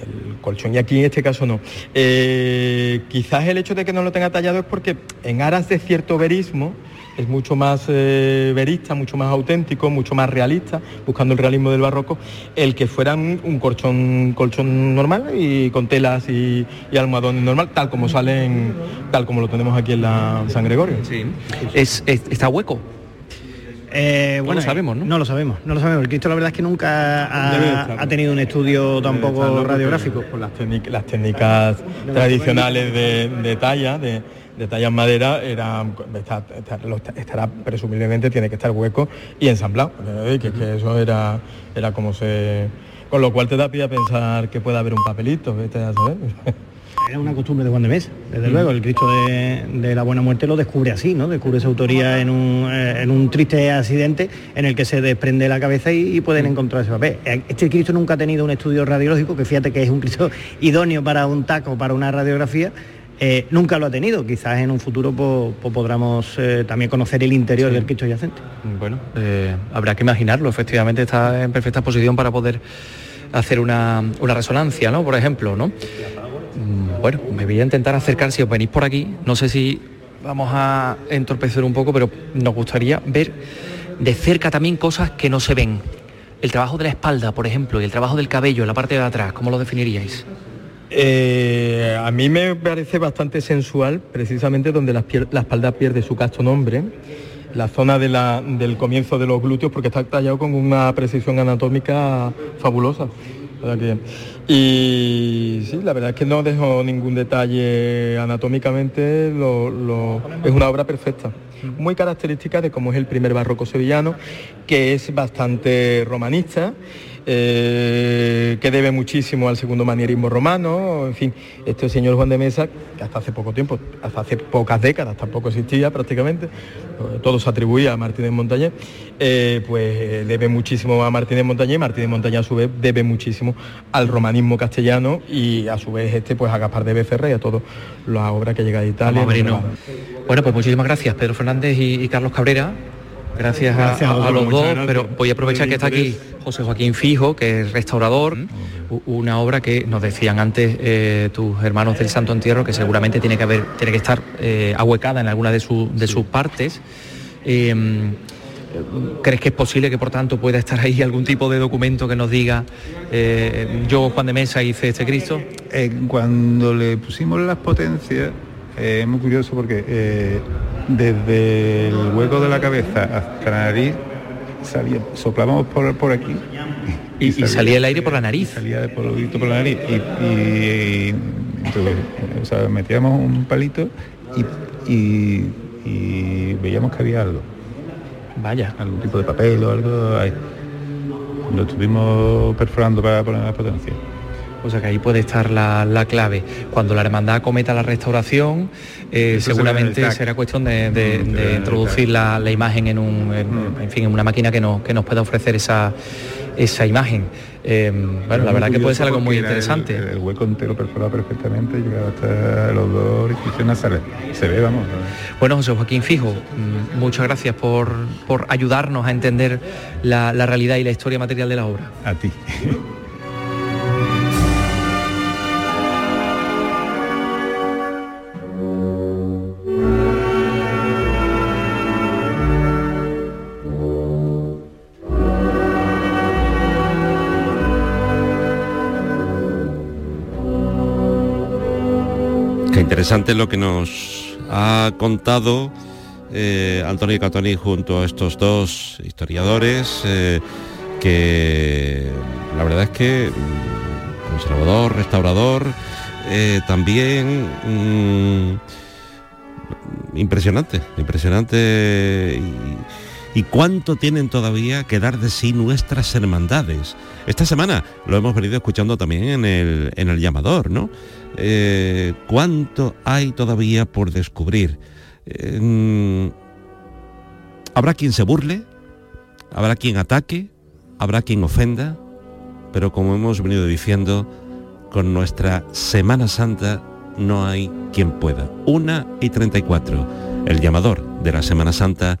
el colchón y aquí en este caso no. Eh, quizás el hecho de que no lo tenga tallado es porque en aras de cierto verismo es mucho más eh, verista, mucho más auténtico, mucho más realista, buscando el realismo del barroco, el que fuera un, colchón, colchón normal y con telas y, y almohadón normal, tal como salen, tal como lo tenemos aquí en la San Gregorio. Es, es- está hueco. Eh, No lo sabemos, ¿no? No lo sabemos, no lo sabemos. El Cristo la verdad es que nunca ha, tenido un estudio tampoco radiográfico. Por las, técnic- las técnicas tradicionales de, de talla, de, de talla en madera, era, está- está- lo está- estará presumiblemente tiene que estar hueco y ensamblado. eh, Que, que eso era, era como se. Con lo cual te da pie a pensar que puede haber un papelito, vete a saber. Era una costumbre de Juan de Mesa, desde Mm. luego. El Cristo de, de la Buena Muerte lo descubre así, ¿no? Descubre esa autoría en un, eh, en un triste accidente en el que se desprende la cabeza y, y pueden encontrar ese papel. Eh, Este Cristo nunca ha tenido un estudio radiológico, que fíjate que es un Cristo idóneo para un taco, para una radiografía. eh, nunca lo ha tenido. Quizás en un futuro pues podamos eh, también conocer el interior del Cristo yacente. Bueno, eh, habrá que imaginarlo, efectivamente está en perfecta posición para poder hacer una, una resonancia, ¿no? Por ejemplo, ¿no? Mm, Bueno, me voy a intentar acercar, si os venís por aquí, no sé si vamos a entorpecer un poco, pero nos gustaría ver de cerca también cosas que no se ven. El trabajo de la espalda, por ejemplo, y el trabajo del cabello, la parte de atrás, ¿cómo lo definiríais? Eh, a mí me parece bastante sensual, precisamente donde la, la espalda pierde su casto nombre, la zona de la- del comienzo de los glúteos, porque está tallado con una precisión anatómica fabulosa. Y sí, la verdad es que no dejo ningún detalle anatómicamente, lo- es una obra perfecta. muy característica de cómo es el primer barroco sevillano, que es bastante romanista eh, que debe muchísimo al segundo manierismo romano, en fin, este señor Juan de Mesa, que hasta hace poco tiempo, hasta hace pocas décadas tampoco existía prácticamente, todo se atribuía a Martínez Montañé, eh, pues debe muchísimo a Martínez Montañé, Martínez Montañé a su vez debe muchísimo al romanismo castellano y a su vez este pues a Gaspar de Becerra y a toda la obra que llega de Italia. Bueno, pues muchísimas gracias Pedro Fernández y, Carlos Cabrera. Gracias, a, los dos, pero voy a aprovechar que está aquí José Joaquín Fijo, que es restaurador, una obra que nos decían antes eh, tus hermanos del Santo Entierro, que seguramente tiene que, haber, tiene que estar eh, ahuecada en alguna de, de sus partes. Em, ¿Crees que es posible que por tanto pueda estar ahí algún tipo de documento que nos diga eh, yo, Juan de Mesa, hice este Cristo? cuando le pusimos las potencias, es muy curioso porque desde el hueco de la cabeza hasta la nariz salía, soplábamos por, por aquí. Y, salía, el aire por la nariz. Salía por, por la nariz. Y, metíamos un palito y, veíamos que había algo. Vaya. Algún tipo de papel o algo ahí. Lo estuvimos perforando para poner la potencia. O sea que ahí puede estar la, clave. Cuando la hermandad cometa la restauración, eh, seguramente será cuestión de, introducir la, imagen en un, en, fin, en una máquina que nos, que nos pueda ofrecer esa, esa imagen. Eh, bueno, la verdad que puede ser algo muy interesante. El, hueco entero perforado perfectamente, llegado hasta los dos orificios Se ve, vamos. Bueno, José Joaquín Fijo, mm, muchas gracias por, por ayudarnos a entender la, la realidad y la historia material de la obra. A ti. interesante lo que nos ha contado eh, Antonio Catoni junto a estos dos historiadores eh, que la verdad es que mm, conservador, restaurador, eh, también mm, impresionante, impresionante y, y, cuánto tienen todavía que dar de sí nuestras hermandades. Esta semana lo hemos venido escuchando también en el, en el llamador, ¿no? Eh, cuánto hay todavía por descubrir. habrá quien se burle, habrá quien ataque, habrá quien ofenda, pero como hemos venido diciendo, con nuestra Semana Santa no hay quien pueda. Una y 34, el llamador de la Semana Santa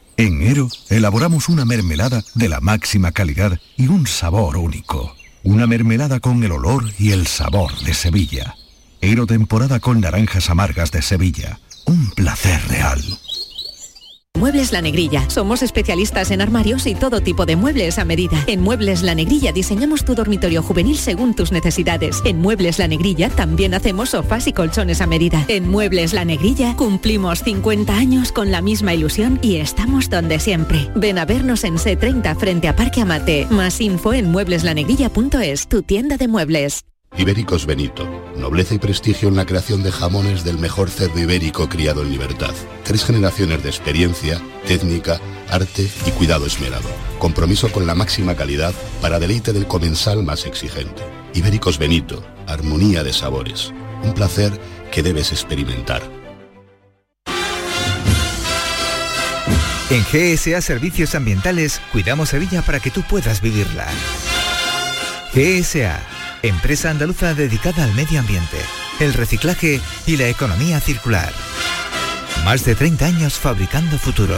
en Ero elaboramos una mermelada de la máxima calidad y un sabor único. Una mermelada con el olor y el sabor de Sevilla. Ero temporada con naranjas amargas de Sevilla. Un placer real. Muebles La Negrilla. Somos especialistas en armarios y todo tipo de muebles a medida. En Muebles La Negrilla diseñamos tu dormitorio juvenil según tus necesidades. En Muebles La Negrilla también hacemos sofás y colchones a medida. En Muebles La Negrilla cumplimos 50 años con la misma ilusión y estamos donde siempre. Ven a vernos en C30 frente a Parque Amate. Más info en muebleslanegrilla.es, tu tienda de muebles. Ibéricos Benito. Nobleza y prestigio en la creación de jamones del mejor cerdo ibérico criado en libertad. Tres generaciones de experiencia, técnica, arte y cuidado esmerado. Compromiso con la máxima calidad para deleite del comensal más exigente. Ibéricos Benito. Armonía de sabores. Un placer que debes experimentar. En GSA Servicios Ambientales cuidamos Sevilla para que tú puedas vivirla. GSA, empresa andaluza dedicada al medio ambiente, el reciclaje y la economía circular. Más de 30 años fabricando futuro.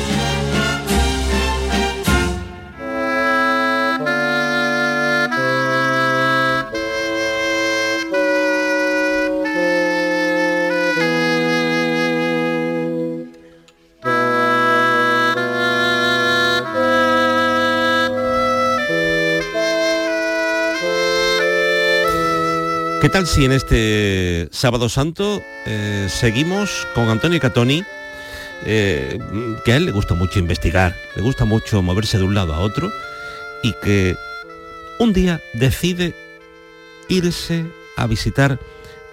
¿Qué tal si en este sábado santo eh, seguimos con Antonio Catoni, eh, que a él le gusta mucho investigar, le gusta mucho moverse de un lado a otro y que un día decide irse a visitar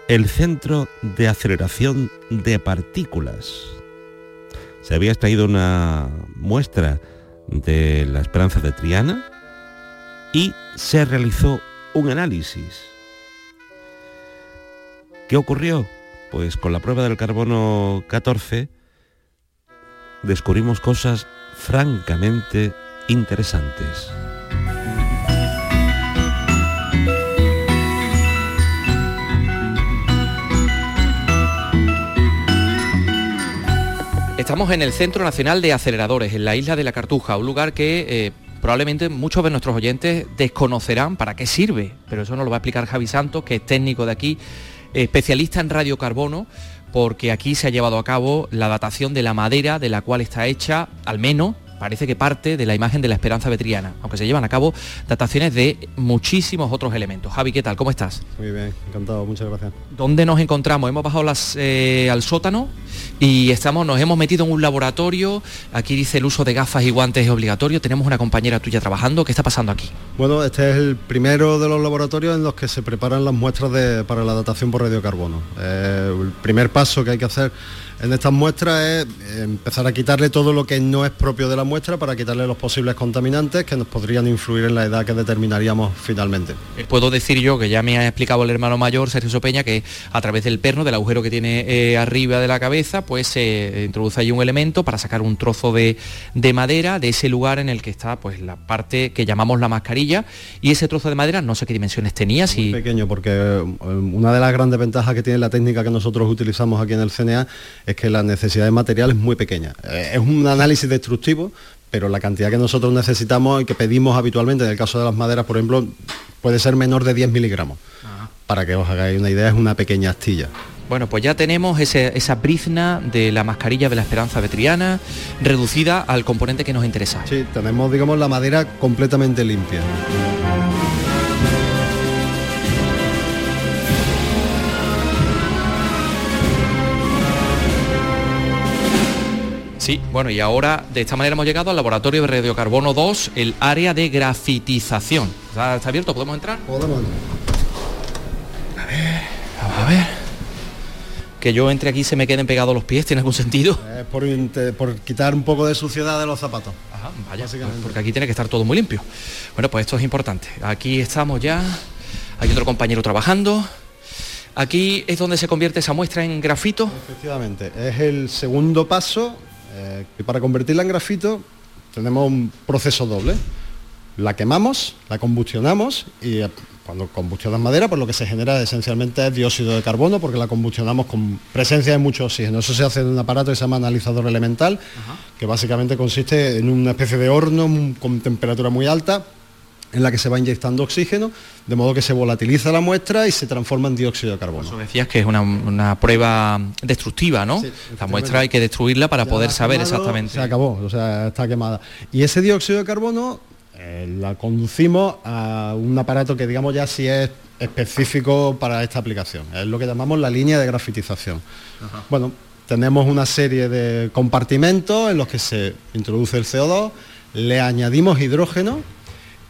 el centro de aceleración de partículas. Se había extraído una muestra de la esperanza de Triana y se realizó un análisis. ¿Qué ocurrió? Pues con la prueba del carbono 14 descubrimos cosas francamente interesantes. Estamos en el Centro Nacional de Aceleradores, en la isla de la Cartuja, un lugar que eh, probablemente muchos de nuestros oyentes desconocerán para qué sirve, pero eso nos lo va a explicar Javi Santos, que es técnico de aquí, especialista en radiocarbono, porque aquí se ha llevado a cabo la datación de la madera de la cual está hecha, al menos, parece que parte de la imagen de la esperanza vetriana, aunque se llevan a cabo dataciones de muchísimos otros elementos. Javi, ¿qué tal? ¿Cómo estás? Muy bien, encantado, muchas gracias. ¿Dónde nos encontramos? Hemos bajado las, eh, al sótano y estamos, nos hemos metido en un laboratorio. Aquí dice el uso de gafas y guantes es obligatorio. Tenemos una compañera tuya trabajando. ¿Qué está pasando aquí? Bueno, este es el primero de los laboratorios en los que se preparan las muestras de, para la datación por radiocarbono. Eh, el primer paso que hay que hacer en estas muestras es empezar a quitarle todo lo que no es propio de la muestra para quitarle los posibles contaminantes que nos podrían influir en la edad que determinaríamos finalmente. Puedo decir yo que ya me ha explicado el hermano mayor, Sergio Sopeña, que a través del perno, del agujero que tiene eh, arriba de la cabeza, pues se introduce ahí un elemento para sacar un trozo de, de, madera de ese lugar en el que está pues la parte que llamamos la mascarilla y ese trozo de madera no sé qué dimensiones tenía. Muy si... pequeño, porque eh, una de las grandes ventajas que tiene la técnica que nosotros utilizamos aquí en el CNA es que la necesidad de material es muy pequeña. Eh, es un análisis destructivo, pero la cantidad que nosotros necesitamos y que pedimos habitualmente, en el caso de las maderas, por ejemplo, puede ser menor de 10 miligramos. Ajá. Para que os hagáis una idea, es una pequeña astilla. Bueno, pues ya tenemos ese, esa brizna de la mascarilla de la esperanza vetriana reducida al componente que nos interesa. Sí, tenemos, digamos, la madera completamente limpia. Sí, bueno, y ahora de esta manera hemos llegado al laboratorio de radiocarbono 2, el área de grafitización. ¿Está, está abierto? ¿Podemos entrar? Podemos entrar. ver. Que yo entre aquí se me queden pegados los pies, ¿tiene algún sentido? Es por, por quitar un poco de suciedad de los zapatos. Ajá, vaya, pues porque aquí tiene que estar todo muy limpio. Bueno, pues esto es importante. Aquí estamos ya, hay otro compañero trabajando. Aquí es donde se convierte esa muestra en grafito. Efectivamente, es el segundo paso eh, para convertirla en grafito tenemos un proceso doble. La quemamos, la combustionamos y eh, cuando combustionas madera, pues lo que se genera esencialmente es dióxido de carbono porque la combustionamos con presencia de mucho oxígeno. Eso se hace en un aparato que se llama analizador elemental, que básicamente consiste en una especie de horno con temperatura muy alta en la que se va inyectando oxígeno, de modo que se volatiliza la muestra y se transforma en dióxido de carbono. Eso decías que es una, una prueba destructiva, ¿no? la muestra hay que destruirla para Ya poder saber quemado, exactamente. Se acabó, o sea, está quemada. Y ese dióxido de carbono eh, la conducimos a un aparato que digamos ya sí es específico para esta aplicación. Es lo que llamamos la línea de grafitización. Bueno, tenemos una serie de compartimentos en los que se introduce el CO2, le añadimos hidrógeno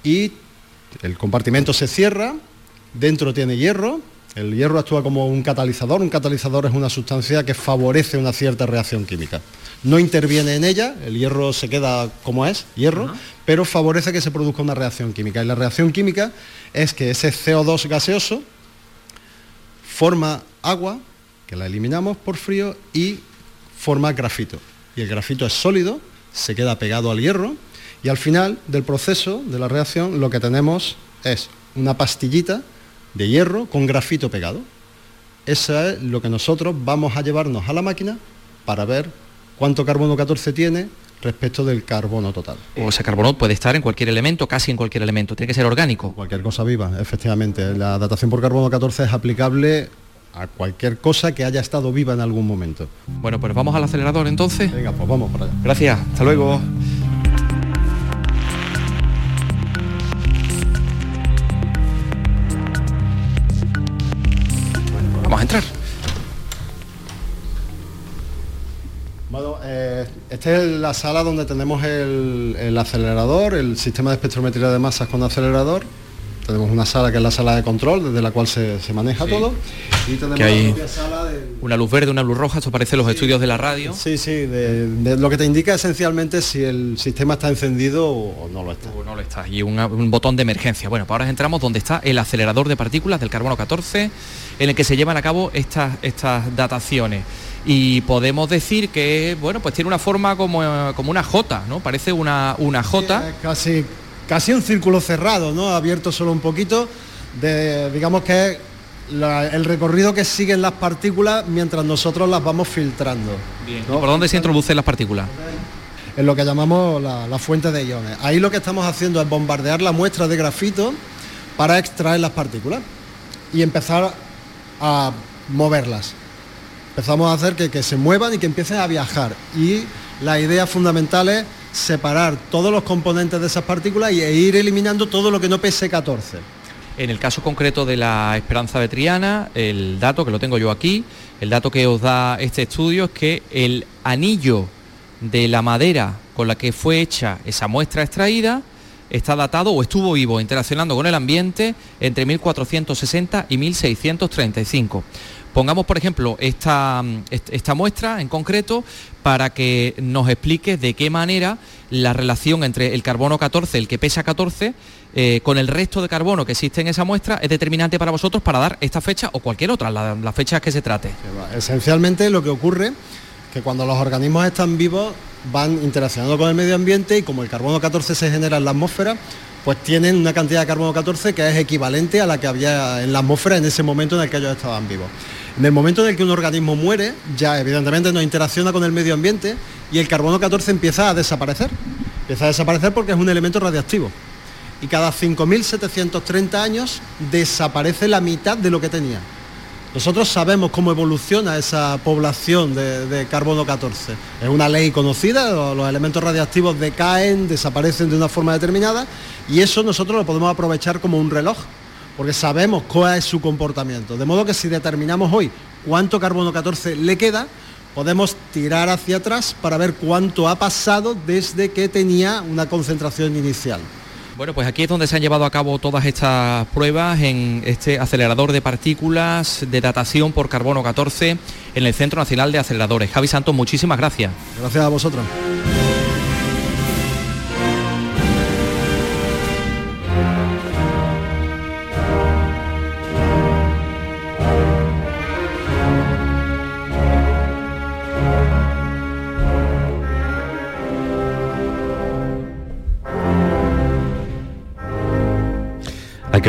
y el compartimento se cierra, dentro tiene hierro, el hierro actúa como un catalizador, un catalizador es una sustancia que favorece una cierta reacción química. No interviene en ella, el hierro se queda como es, hierro, pero favorece que se produzca una reacción química. Y la reacción química es que ese CO2 gaseoso forma agua, que la eliminamos por frío, y forma grafito. Y el grafito es sólido, se queda pegado al hierro, y al final del proceso de la reacción lo que tenemos es una pastillita de hierro con grafito pegado. Eso es lo que nosotros vamos a llevarnos a la máquina para ver cuánto carbono 14 tiene respecto del carbono total. O ese carbono puede estar en cualquier elemento, casi en cualquier elemento, tiene que ser orgánico. Cualquier cosa viva, efectivamente. La datación por carbono 14 es aplicable a cualquier cosa que haya estado viva en algún momento. Bueno, pues vamos al acelerador entonces. Venga, pues vamos para allá. Gracias, hasta luego. Bueno, eh, esta es la sala donde tenemos el, el acelerador, el sistema de espectrometría de masas con acelerador. Tenemos una sala que es la sala de control, desde la cual se, se maneja Sí. todo. Y tenemos Que hay la propia sala de... una luz verde, una luz roja, esto parece los estudios de la radio. Sí, sí, de, de lo que te indica esencialmente si el sistema está encendido o, no lo está. O no lo está. Y una- un botón de emergencia. Bueno, pues ahora entramos donde está el acelerador de partículas del carbono 14, en el que se llevan a cabo estas, estas dataciones. Y podemos decir que, bueno, pues tiene una forma como, como una J, ¿no? Parece una, una J. Casi, casi un círculo cerrado, ¿no? Abierto solo un poquito, de, digamos que es la- el recorrido que siguen las partículas mientras nosotros las vamos filtrando. ¿Y ¿Por dónde se introducen las partículas? en lo que llamamos la, la fuente de iones. Ahí lo que estamos haciendo es bombardear la muestra de grafito para extraer las partículas y empezar a moverlas. Empezamos a hacer que, que se muevan y que empiecen a viajar. Y la idea fundamental es separar todos los componentes de esas partículas y, e ir eliminando todo lo que no pese 14. En el caso concreto de la esperanza de Triana, el dato que lo tengo yo aquí, el dato que os da este estudio es que el anillo de la madera con la que fue hecha esa muestra extraída está datado o estuvo vivo interaccionando con el ambiente entre 1460 y 1635. Pongamos, por ejemplo, esta, est- esta muestra en concreto para que nos explique de qué manera la relación entre el carbono 14, el que pesa 14, eh, con el resto de carbono que existe en esa muestra es determinante para vosotros para dar esta fecha o cualquier otra, la, la fecha que se trate. Esencialmente lo que ocurre que cuando los organismos están vivos van interaccionando con el medio ambiente y como el carbono 14 se genera en la atmósfera, pues tienen una cantidad de carbono 14 que es equivalente a la que había en la atmósfera en ese momento en el que ellos estaban vivos. En el momento en el que un organismo muere, ya evidentemente no interacciona con el medio ambiente y el carbono 14 empieza a desaparecer. Empieza a desaparecer porque es un elemento radiactivo. Y cada 5.730 años desaparece la mitad de lo que tenía. Nosotros sabemos cómo evoluciona esa población de, carbono 14. Es una ley conocida, lo- los elementos radiactivos decaen, desaparecen de una forma determinada y eso nosotros lo podemos aprovechar como un reloj, porque sabemos cuál es su comportamiento. De modo que si determinamos hoy cuánto carbono 14 le queda, podemos tirar hacia atrás para ver cuánto ha pasado desde que tenía una concentración inicial. Bueno, pues aquí es donde se han llevado a cabo todas estas pruebas en este acelerador de partículas de datación por carbono 14 en el Centro Nacional de Aceleradores. Javi Santos, muchísimas gracias. Gracias a vosotros.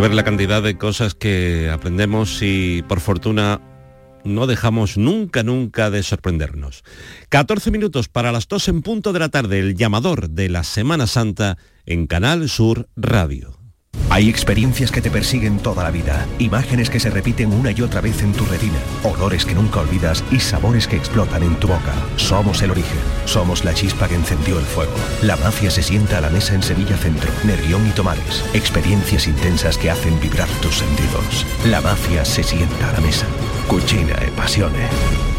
Ver la cantidad de cosas que aprendemos y por fortuna no dejamos nunca, nunca de sorprendernos. 14 minutos para las 2 en punto de la tarde, el llamador de la Semana Santa en Canal Sur Radio. Hay experiencias que te persiguen toda la vida, imágenes que se repiten una y otra vez en tu retina, olores que nunca olvidas y sabores que explotan en tu boca. Somos el origen, somos la chispa que encendió el fuego. La mafia se sienta a la mesa en Sevilla Centro, Nervión y Tomares. Experiencias intensas que hacen vibrar tus sentidos. La mafia se sienta a la mesa. Cucina e passione.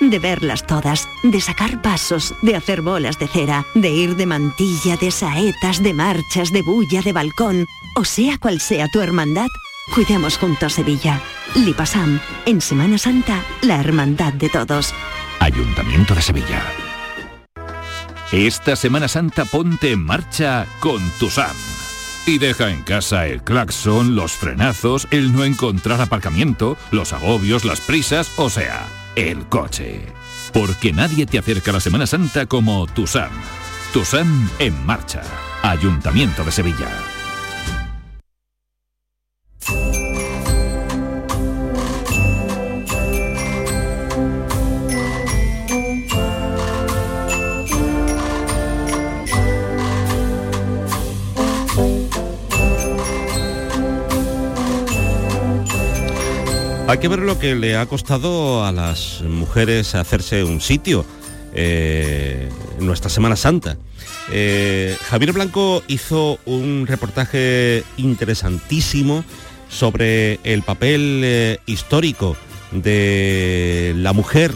de verlas todas, de sacar pasos, de hacer bolas de cera, de ir de mantilla, de saetas, de marchas, de bulla, de balcón, o sea cual sea tu hermandad, cuidemos juntos Sevilla. Lipasam, en Semana Santa, la hermandad de todos. Ayuntamiento de Sevilla. Esta Semana Santa ponte en marcha con tu SAM. Y deja en casa el claxon, los frenazos, el no encontrar aparcamiento, los agobios, las prisas, o sea, el coche. Porque nadie te acerca a la Semana Santa como Tusam. Tusam en marcha. Ayuntamiento de Sevilla. Hay que ver lo que le ha costado a las mujeres hacerse un sitio eh, en nuestra Semana Santa. Eh, Javier Blanco hizo un reportaje interesantísimo sobre el papel eh, histórico de la mujer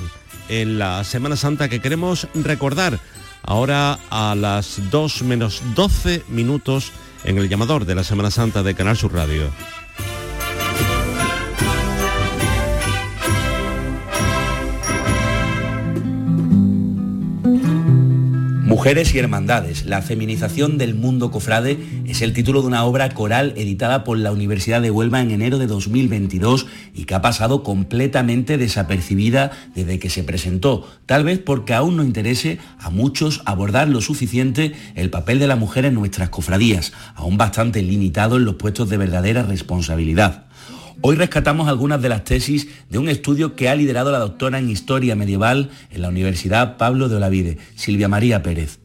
en la Semana Santa que queremos recordar ahora a las 2 menos 12 minutos en el llamador de la Semana Santa de Canal Sur Radio. Mujeres y Hermandades, la feminización del mundo cofrade es el título de una obra coral editada por la Universidad de Huelva en enero de 2022 y que ha pasado completamente desapercibida desde que se presentó, tal vez porque aún no interese a muchos abordar lo suficiente el papel de la mujer en nuestras cofradías, aún bastante limitado en los puestos de verdadera responsabilidad. Hoy rescatamos algunas de las tesis de un estudio que ha liderado la doctora en Historia Medieval en la Universidad Pablo de Olavide, Silvia María Pérez.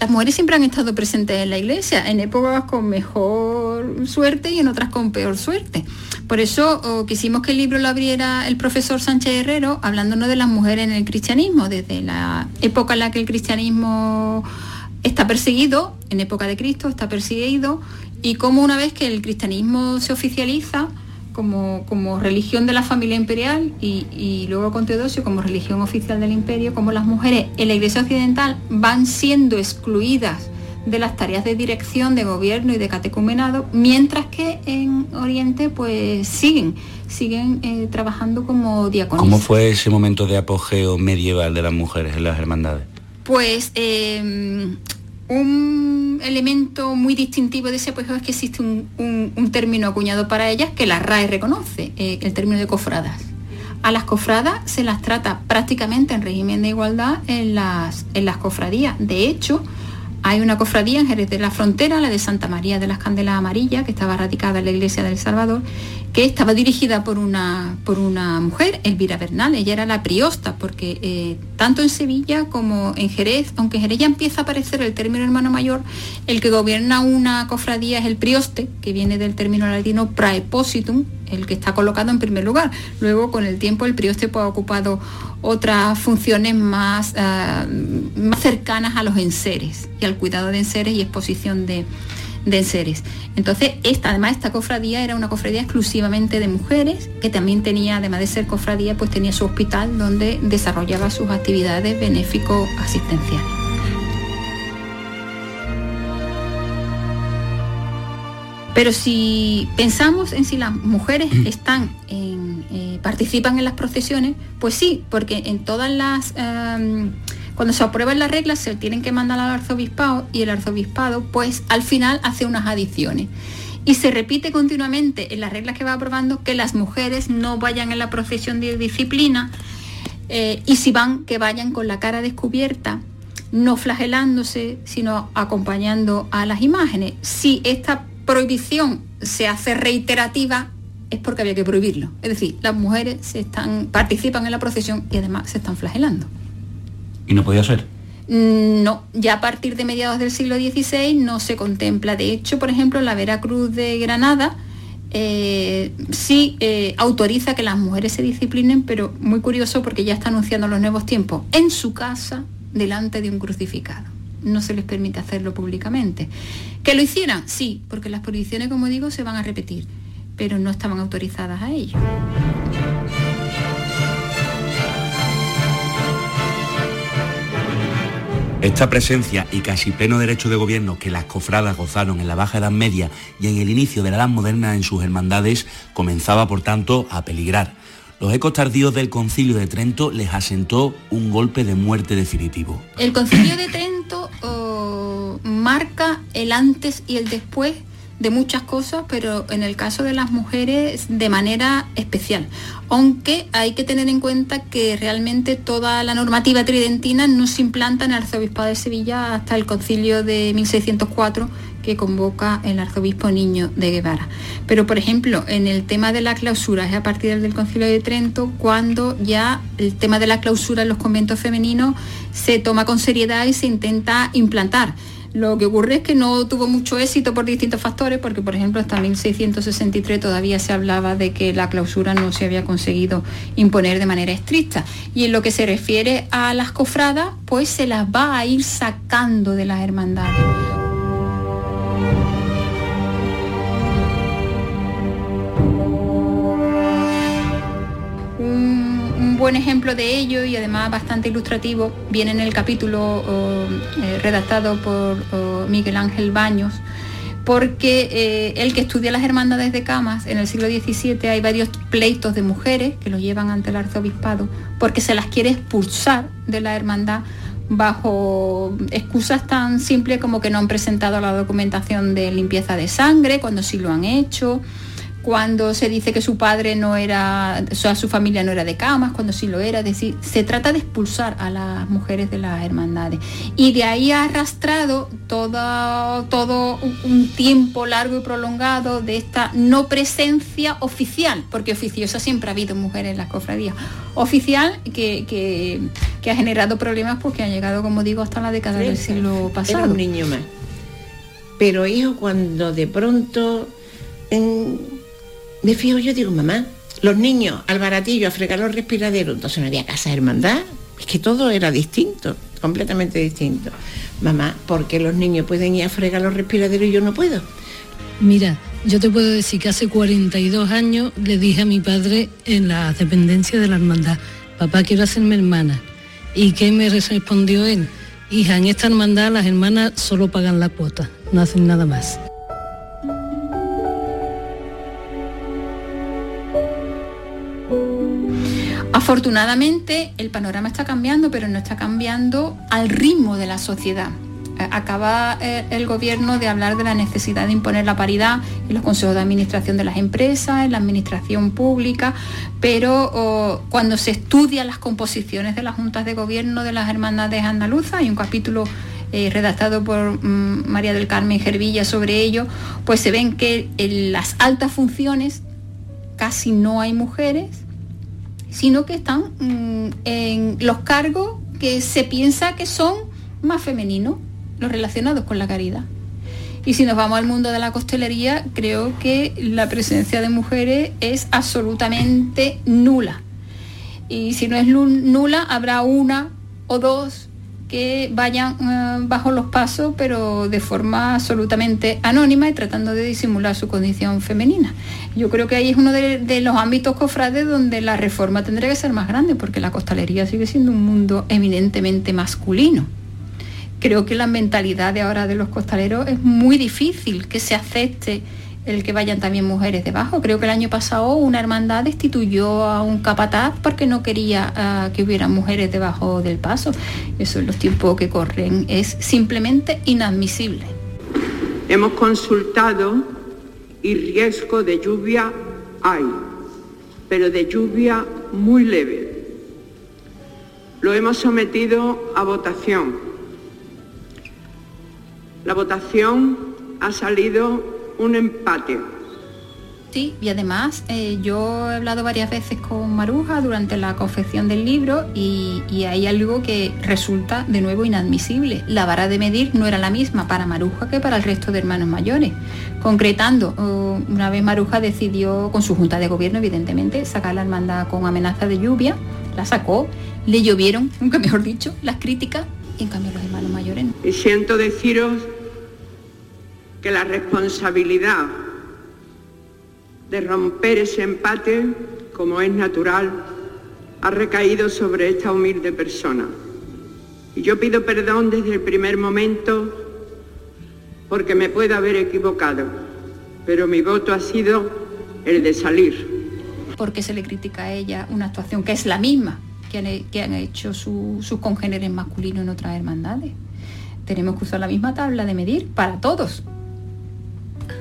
Las mujeres siempre han estado presentes en la iglesia, en épocas con mejor suerte y en otras con peor suerte. Por eso oh, quisimos que el libro lo abriera el profesor Sánchez Herrero hablándonos de las mujeres en el cristianismo, desde la época en la que el cristianismo está perseguido, en época de Cristo está perseguido, y cómo una vez que el cristianismo se oficializa, como, como, religión de la familia imperial y, y, luego con Teodosio como religión oficial del imperio, como las mujeres en la iglesia occidental van siendo excluidas de las tareas de dirección, de gobierno y de catecumenado, mientras que en Oriente pues siguen, siguen eh, trabajando como diaconisas. ¿Cómo fue ese momento de apogeo medieval de las mujeres en las hermandades? Pues eh, un elemento muy distintivo de ese apogeo es que existe un, un, un, término acuñado para ellas que la RAE reconoce, eh, el término de cofradas. A las cofradas se las trata prácticamente en régimen de igualdad en las, en las cofradías. De hecho, hay una cofradía en Jerez de la Frontera, la de Santa María de las Candelas Amarillas, que estaba radicada en la iglesia del Salvador, que estaba dirigida por una, por una mujer, Elvira Bernal, ella era la priosta, porque eh, tanto en Sevilla como en Jerez, aunque en Jerez ya empieza a aparecer el término hermano mayor, el que gobierna una cofradía es el prioste, que viene del término latino praepositum, el que está colocado en primer lugar. Luego, con el tiempo, el pues, ha ocupado otras funciones más, ah, más cercanas a los enseres y al cuidado de enseres y exposición de, de enseres. Entonces, esta, además, esta cofradía era una cofradía exclusivamente de mujeres, que también tenía, además de ser cofradía, pues tenía su hospital donde desarrollaba sus actividades benéfico-asistenciales. Pero si pensamos en si las mujeres están en, eh, participan en las procesiones, pues sí, porque en todas las em, cuando se aprueban las reglas se tienen que mandar al arzobispado y el arzobispado pues al final hace unas adiciones. Y se repite continuamente en las reglas que va aprobando que las mujeres no vayan en la procesión de disciplina eh, y si van, que vayan con la cara descubierta, no flagelándose, sino acompañando a las imágenes. Si esta prohibición se hace reiterativa, es porque había que prohibirlo. Es decir, las mujeres se están, participan en la procesión y además se están flagelando. ¿Y no podía ser? Mm, no, ya a partir de mediados del siglo XVI no se contempla. De hecho, por ejemplo, la Veracruz de Granada eh, sí eh, autoriza que las mujeres se disciplinen, pero muy curioso porque ya está anunciando los nuevos tiempos en su casa delante de un crucificado. No se les permite hacerlo públicamente. ¿Que lo hicieran? Sí, porque las prohibiciones, como digo, se van a repetir, pero no estaban autorizadas a ello. Esta presencia y casi pleno derecho de gobierno que las cofradas gozaron en la Baja Edad Media y en el inicio de la Edad Moderna en sus hermandades comenzaba, por tanto, a peligrar. Los ecos tardíos del concilio de Trento les asentó un golpe de muerte definitivo. El concilio de Trento oh, marca el antes y el después de muchas cosas, pero en el caso de las mujeres de manera especial. Aunque hay que tener en cuenta que realmente toda la normativa tridentina no se implanta en el arzobispado de Sevilla hasta el concilio de 1604 que convoca el arzobispo Niño de Guevara. Pero, por ejemplo, en el tema de la clausura, es a partir del concilio de Trento cuando ya el tema de la clausura en los conventos femeninos se toma con seriedad y se intenta implantar. Lo que ocurre es que no tuvo mucho éxito por distintos factores, porque por ejemplo hasta 1663 todavía se hablaba de que la clausura no se había conseguido imponer de manera estricta. Y en lo que se refiere a las cofradas, pues se las va a ir sacando de las hermandades. Buen ejemplo de ello y además bastante ilustrativo viene en el capítulo eh, redactado por Miguel Ángel Baños, porque eh, el que estudia las hermandades de camas en el siglo XVII hay varios pleitos de mujeres que lo llevan ante el arzobispado porque se las quiere expulsar de la hermandad bajo excusas tan simples como que no han presentado la documentación de limpieza de sangre cuando sí lo han hecho cuando se dice que su padre no era, o sea, su familia no era de camas, cuando sí lo era, es decir, se trata de expulsar a las mujeres de las hermandades. Y de ahí ha arrastrado todo, todo un tiempo largo y prolongado de esta no presencia oficial, porque oficiosa siempre ha habido mujeres en las cofradías, oficial que, que, ha generado problemas porque han llegado, como digo, hasta la década del siglo pasado. Era un niño más. Pero hijo, cuando de pronto... En me fijo yo, digo, mamá, los niños al baratillo a fregar los respiraderos, entonces no había casa de hermandad, es que todo era distinto, completamente distinto. Mamá, ¿por qué los niños pueden ir a fregar los respiraderos y yo no puedo? Mira, yo te puedo decir que hace 42 años le dije a mi padre en la dependencia de la hermandad, papá quiero hacerme hermana. ¿Y qué me respondió él? Hija, en esta hermandad las hermanas solo pagan la cuota, no hacen nada más. Afortunadamente el panorama está cambiando, pero no está cambiando al ritmo de la sociedad. Eh, acaba eh, el gobierno de hablar de la necesidad de imponer la paridad en los consejos de administración de las empresas, en la administración pública, pero oh, cuando se estudian las composiciones de las juntas de gobierno de las hermandades andaluzas, hay un capítulo eh, redactado por mm, María del Carmen Gervilla sobre ello, pues se ven que en las altas funciones casi no hay mujeres, sino que están mm, en los cargos que se piensa que son más femeninos, los relacionados con la caridad. Y si nos vamos al mundo de la costelería, creo que la presencia de mujeres es absolutamente nula. Y si no es nula, habrá una o dos que vayan eh, bajo los pasos, pero de forma absolutamente anónima y tratando de disimular su condición femenina. Yo creo que ahí es uno de, de, los ámbitos cofrades donde la reforma tendría que ser más grande, porque la costalería sigue siendo un mundo eminentemente masculino creo que la mentalidad de ahora de los costaleros es muy difícil que se acepte el que vayan también mujeres debajo. Creo que el año pasado una hermandad destituyó a un capataz porque no quería ah, que hubiera mujeres debajo del paso. Eso en los tiempos que corren es simplemente inadmisible. Hemos consultado y riesgo de lluvia hay, pero de lluvia muy leve. Lo hemos sometido a votación la votación ha salido un empate. Sí, y además eh, yo he hablado varias veces con Maruja durante la confección del libro y, hay algo que resulta de nuevo inadmisible. La vara de medir no era la misma para Maruja que para el resto de hermanos mayores. Concretando, una vez Maruja decidió, con su junta de gobierno evidentemente, sacar la hermandad con amenaza de lluvia, la sacó, le llovieron, nunca mejor dicho, las críticas en cambio los hermanos mayores no. Y siento deciros que la responsabilidad de romper ese empate, como es natural, ha recaído sobre esta humilde persona. Y yo pido perdón desde el primer momento porque me puedo haber equivocado, pero mi voto ha sido el de salir. Porque se le critica a ella una actuación que es la misma que han, hecho sus congéneres masculinos en otras hermandades. Tenemos que usar la misma tabla de medir para todos.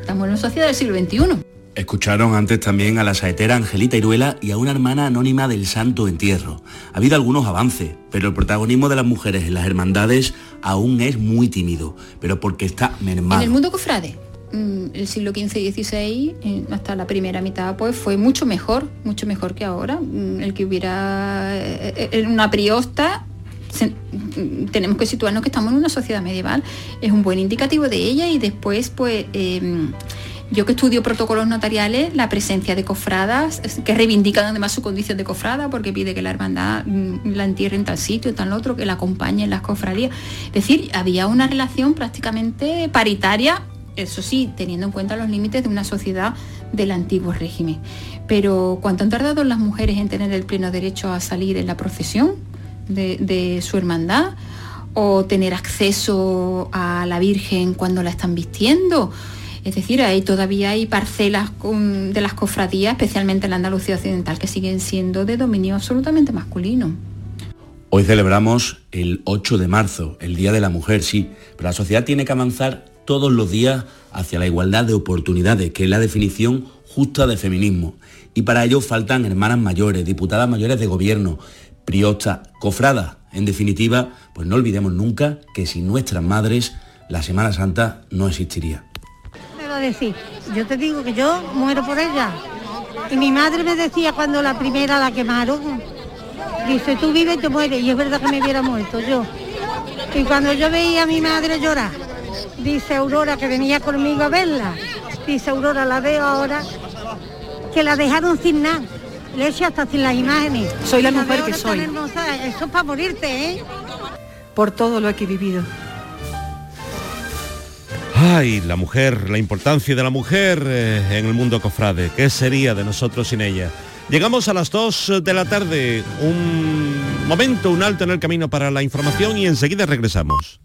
Estamos en una sociedad del siglo XXI. Escucharon antes también a la saetera Angelita Iruela y a una hermana anónima del Santo Entierro. Ha habido algunos avances, pero el protagonismo de las mujeres en las hermandades aún es muy tímido, pero porque está mermado. En el mundo cofrade, Mm, el siglo XV y XVI, eh, hasta la primera mitad, pues fue mucho mejor, mucho mejor que ahora. Mm, el que hubiera eh, en una priosta, mm, tenemos que situarnos que estamos en una sociedad medieval, es un buen indicativo de ella y después, pues, em, yo que estudio protocolos notariales, la presencia de cofradas, que reivindican además su condición de cofrada, porque pide que la hermandad la entierre en tal sitio, en tal otro, que la acompañe en las cofradías. Es decir, había una relación prácticamente paritaria eso sí, teniendo en cuenta los límites de una sociedad del antiguo régimen. Pero ¿cuánto han tardado las mujeres en tener el pleno derecho a salir en la procesión de, su hermandad? ¿O tener acceso a la Virgen cuando la están vistiendo? Es decir, ahí todavía hay parcelas de las cofradías, especialmente en la Andalucía Occidental, que siguen siendo de dominio absolutamente masculino. Hoy celebramos el 8 de marzo, el Día de la Mujer, sí, pero la sociedad tiene que avanzar todos los días hacia la igualdad de oportunidades, que es la definición justa de feminismo. Y para ello faltan hermanas mayores, diputadas mayores de gobierno, priostas, cofradas. En definitiva, pues no olvidemos nunca que sin nuestras madres la Semana Santa no existiría. Me decir, yo te digo que yo muero por ella. Y mi madre me decía cuando la primera la quemaron, dice, tú vives te mueres. Y es verdad que me hubiera muerto yo. Y cuando yo veía a mi madre llorar, dice Aurora que venía conmigo a verla. Dice Aurora, la veo ahora, que la dejaron sin nada. Le eché hasta sin las imágenes. Soy la, mujer que soy. Eso es para morirte, ¿eh? Por todo lo que he vivido. Ay, la mujer, la importancia de la mujer eh, en el mundo cofrade. ¿Qué sería de nosotros sin ella? Llegamos a las 2 de la tarde. Un momento, un alto en el camino para la información y enseguida regresamos.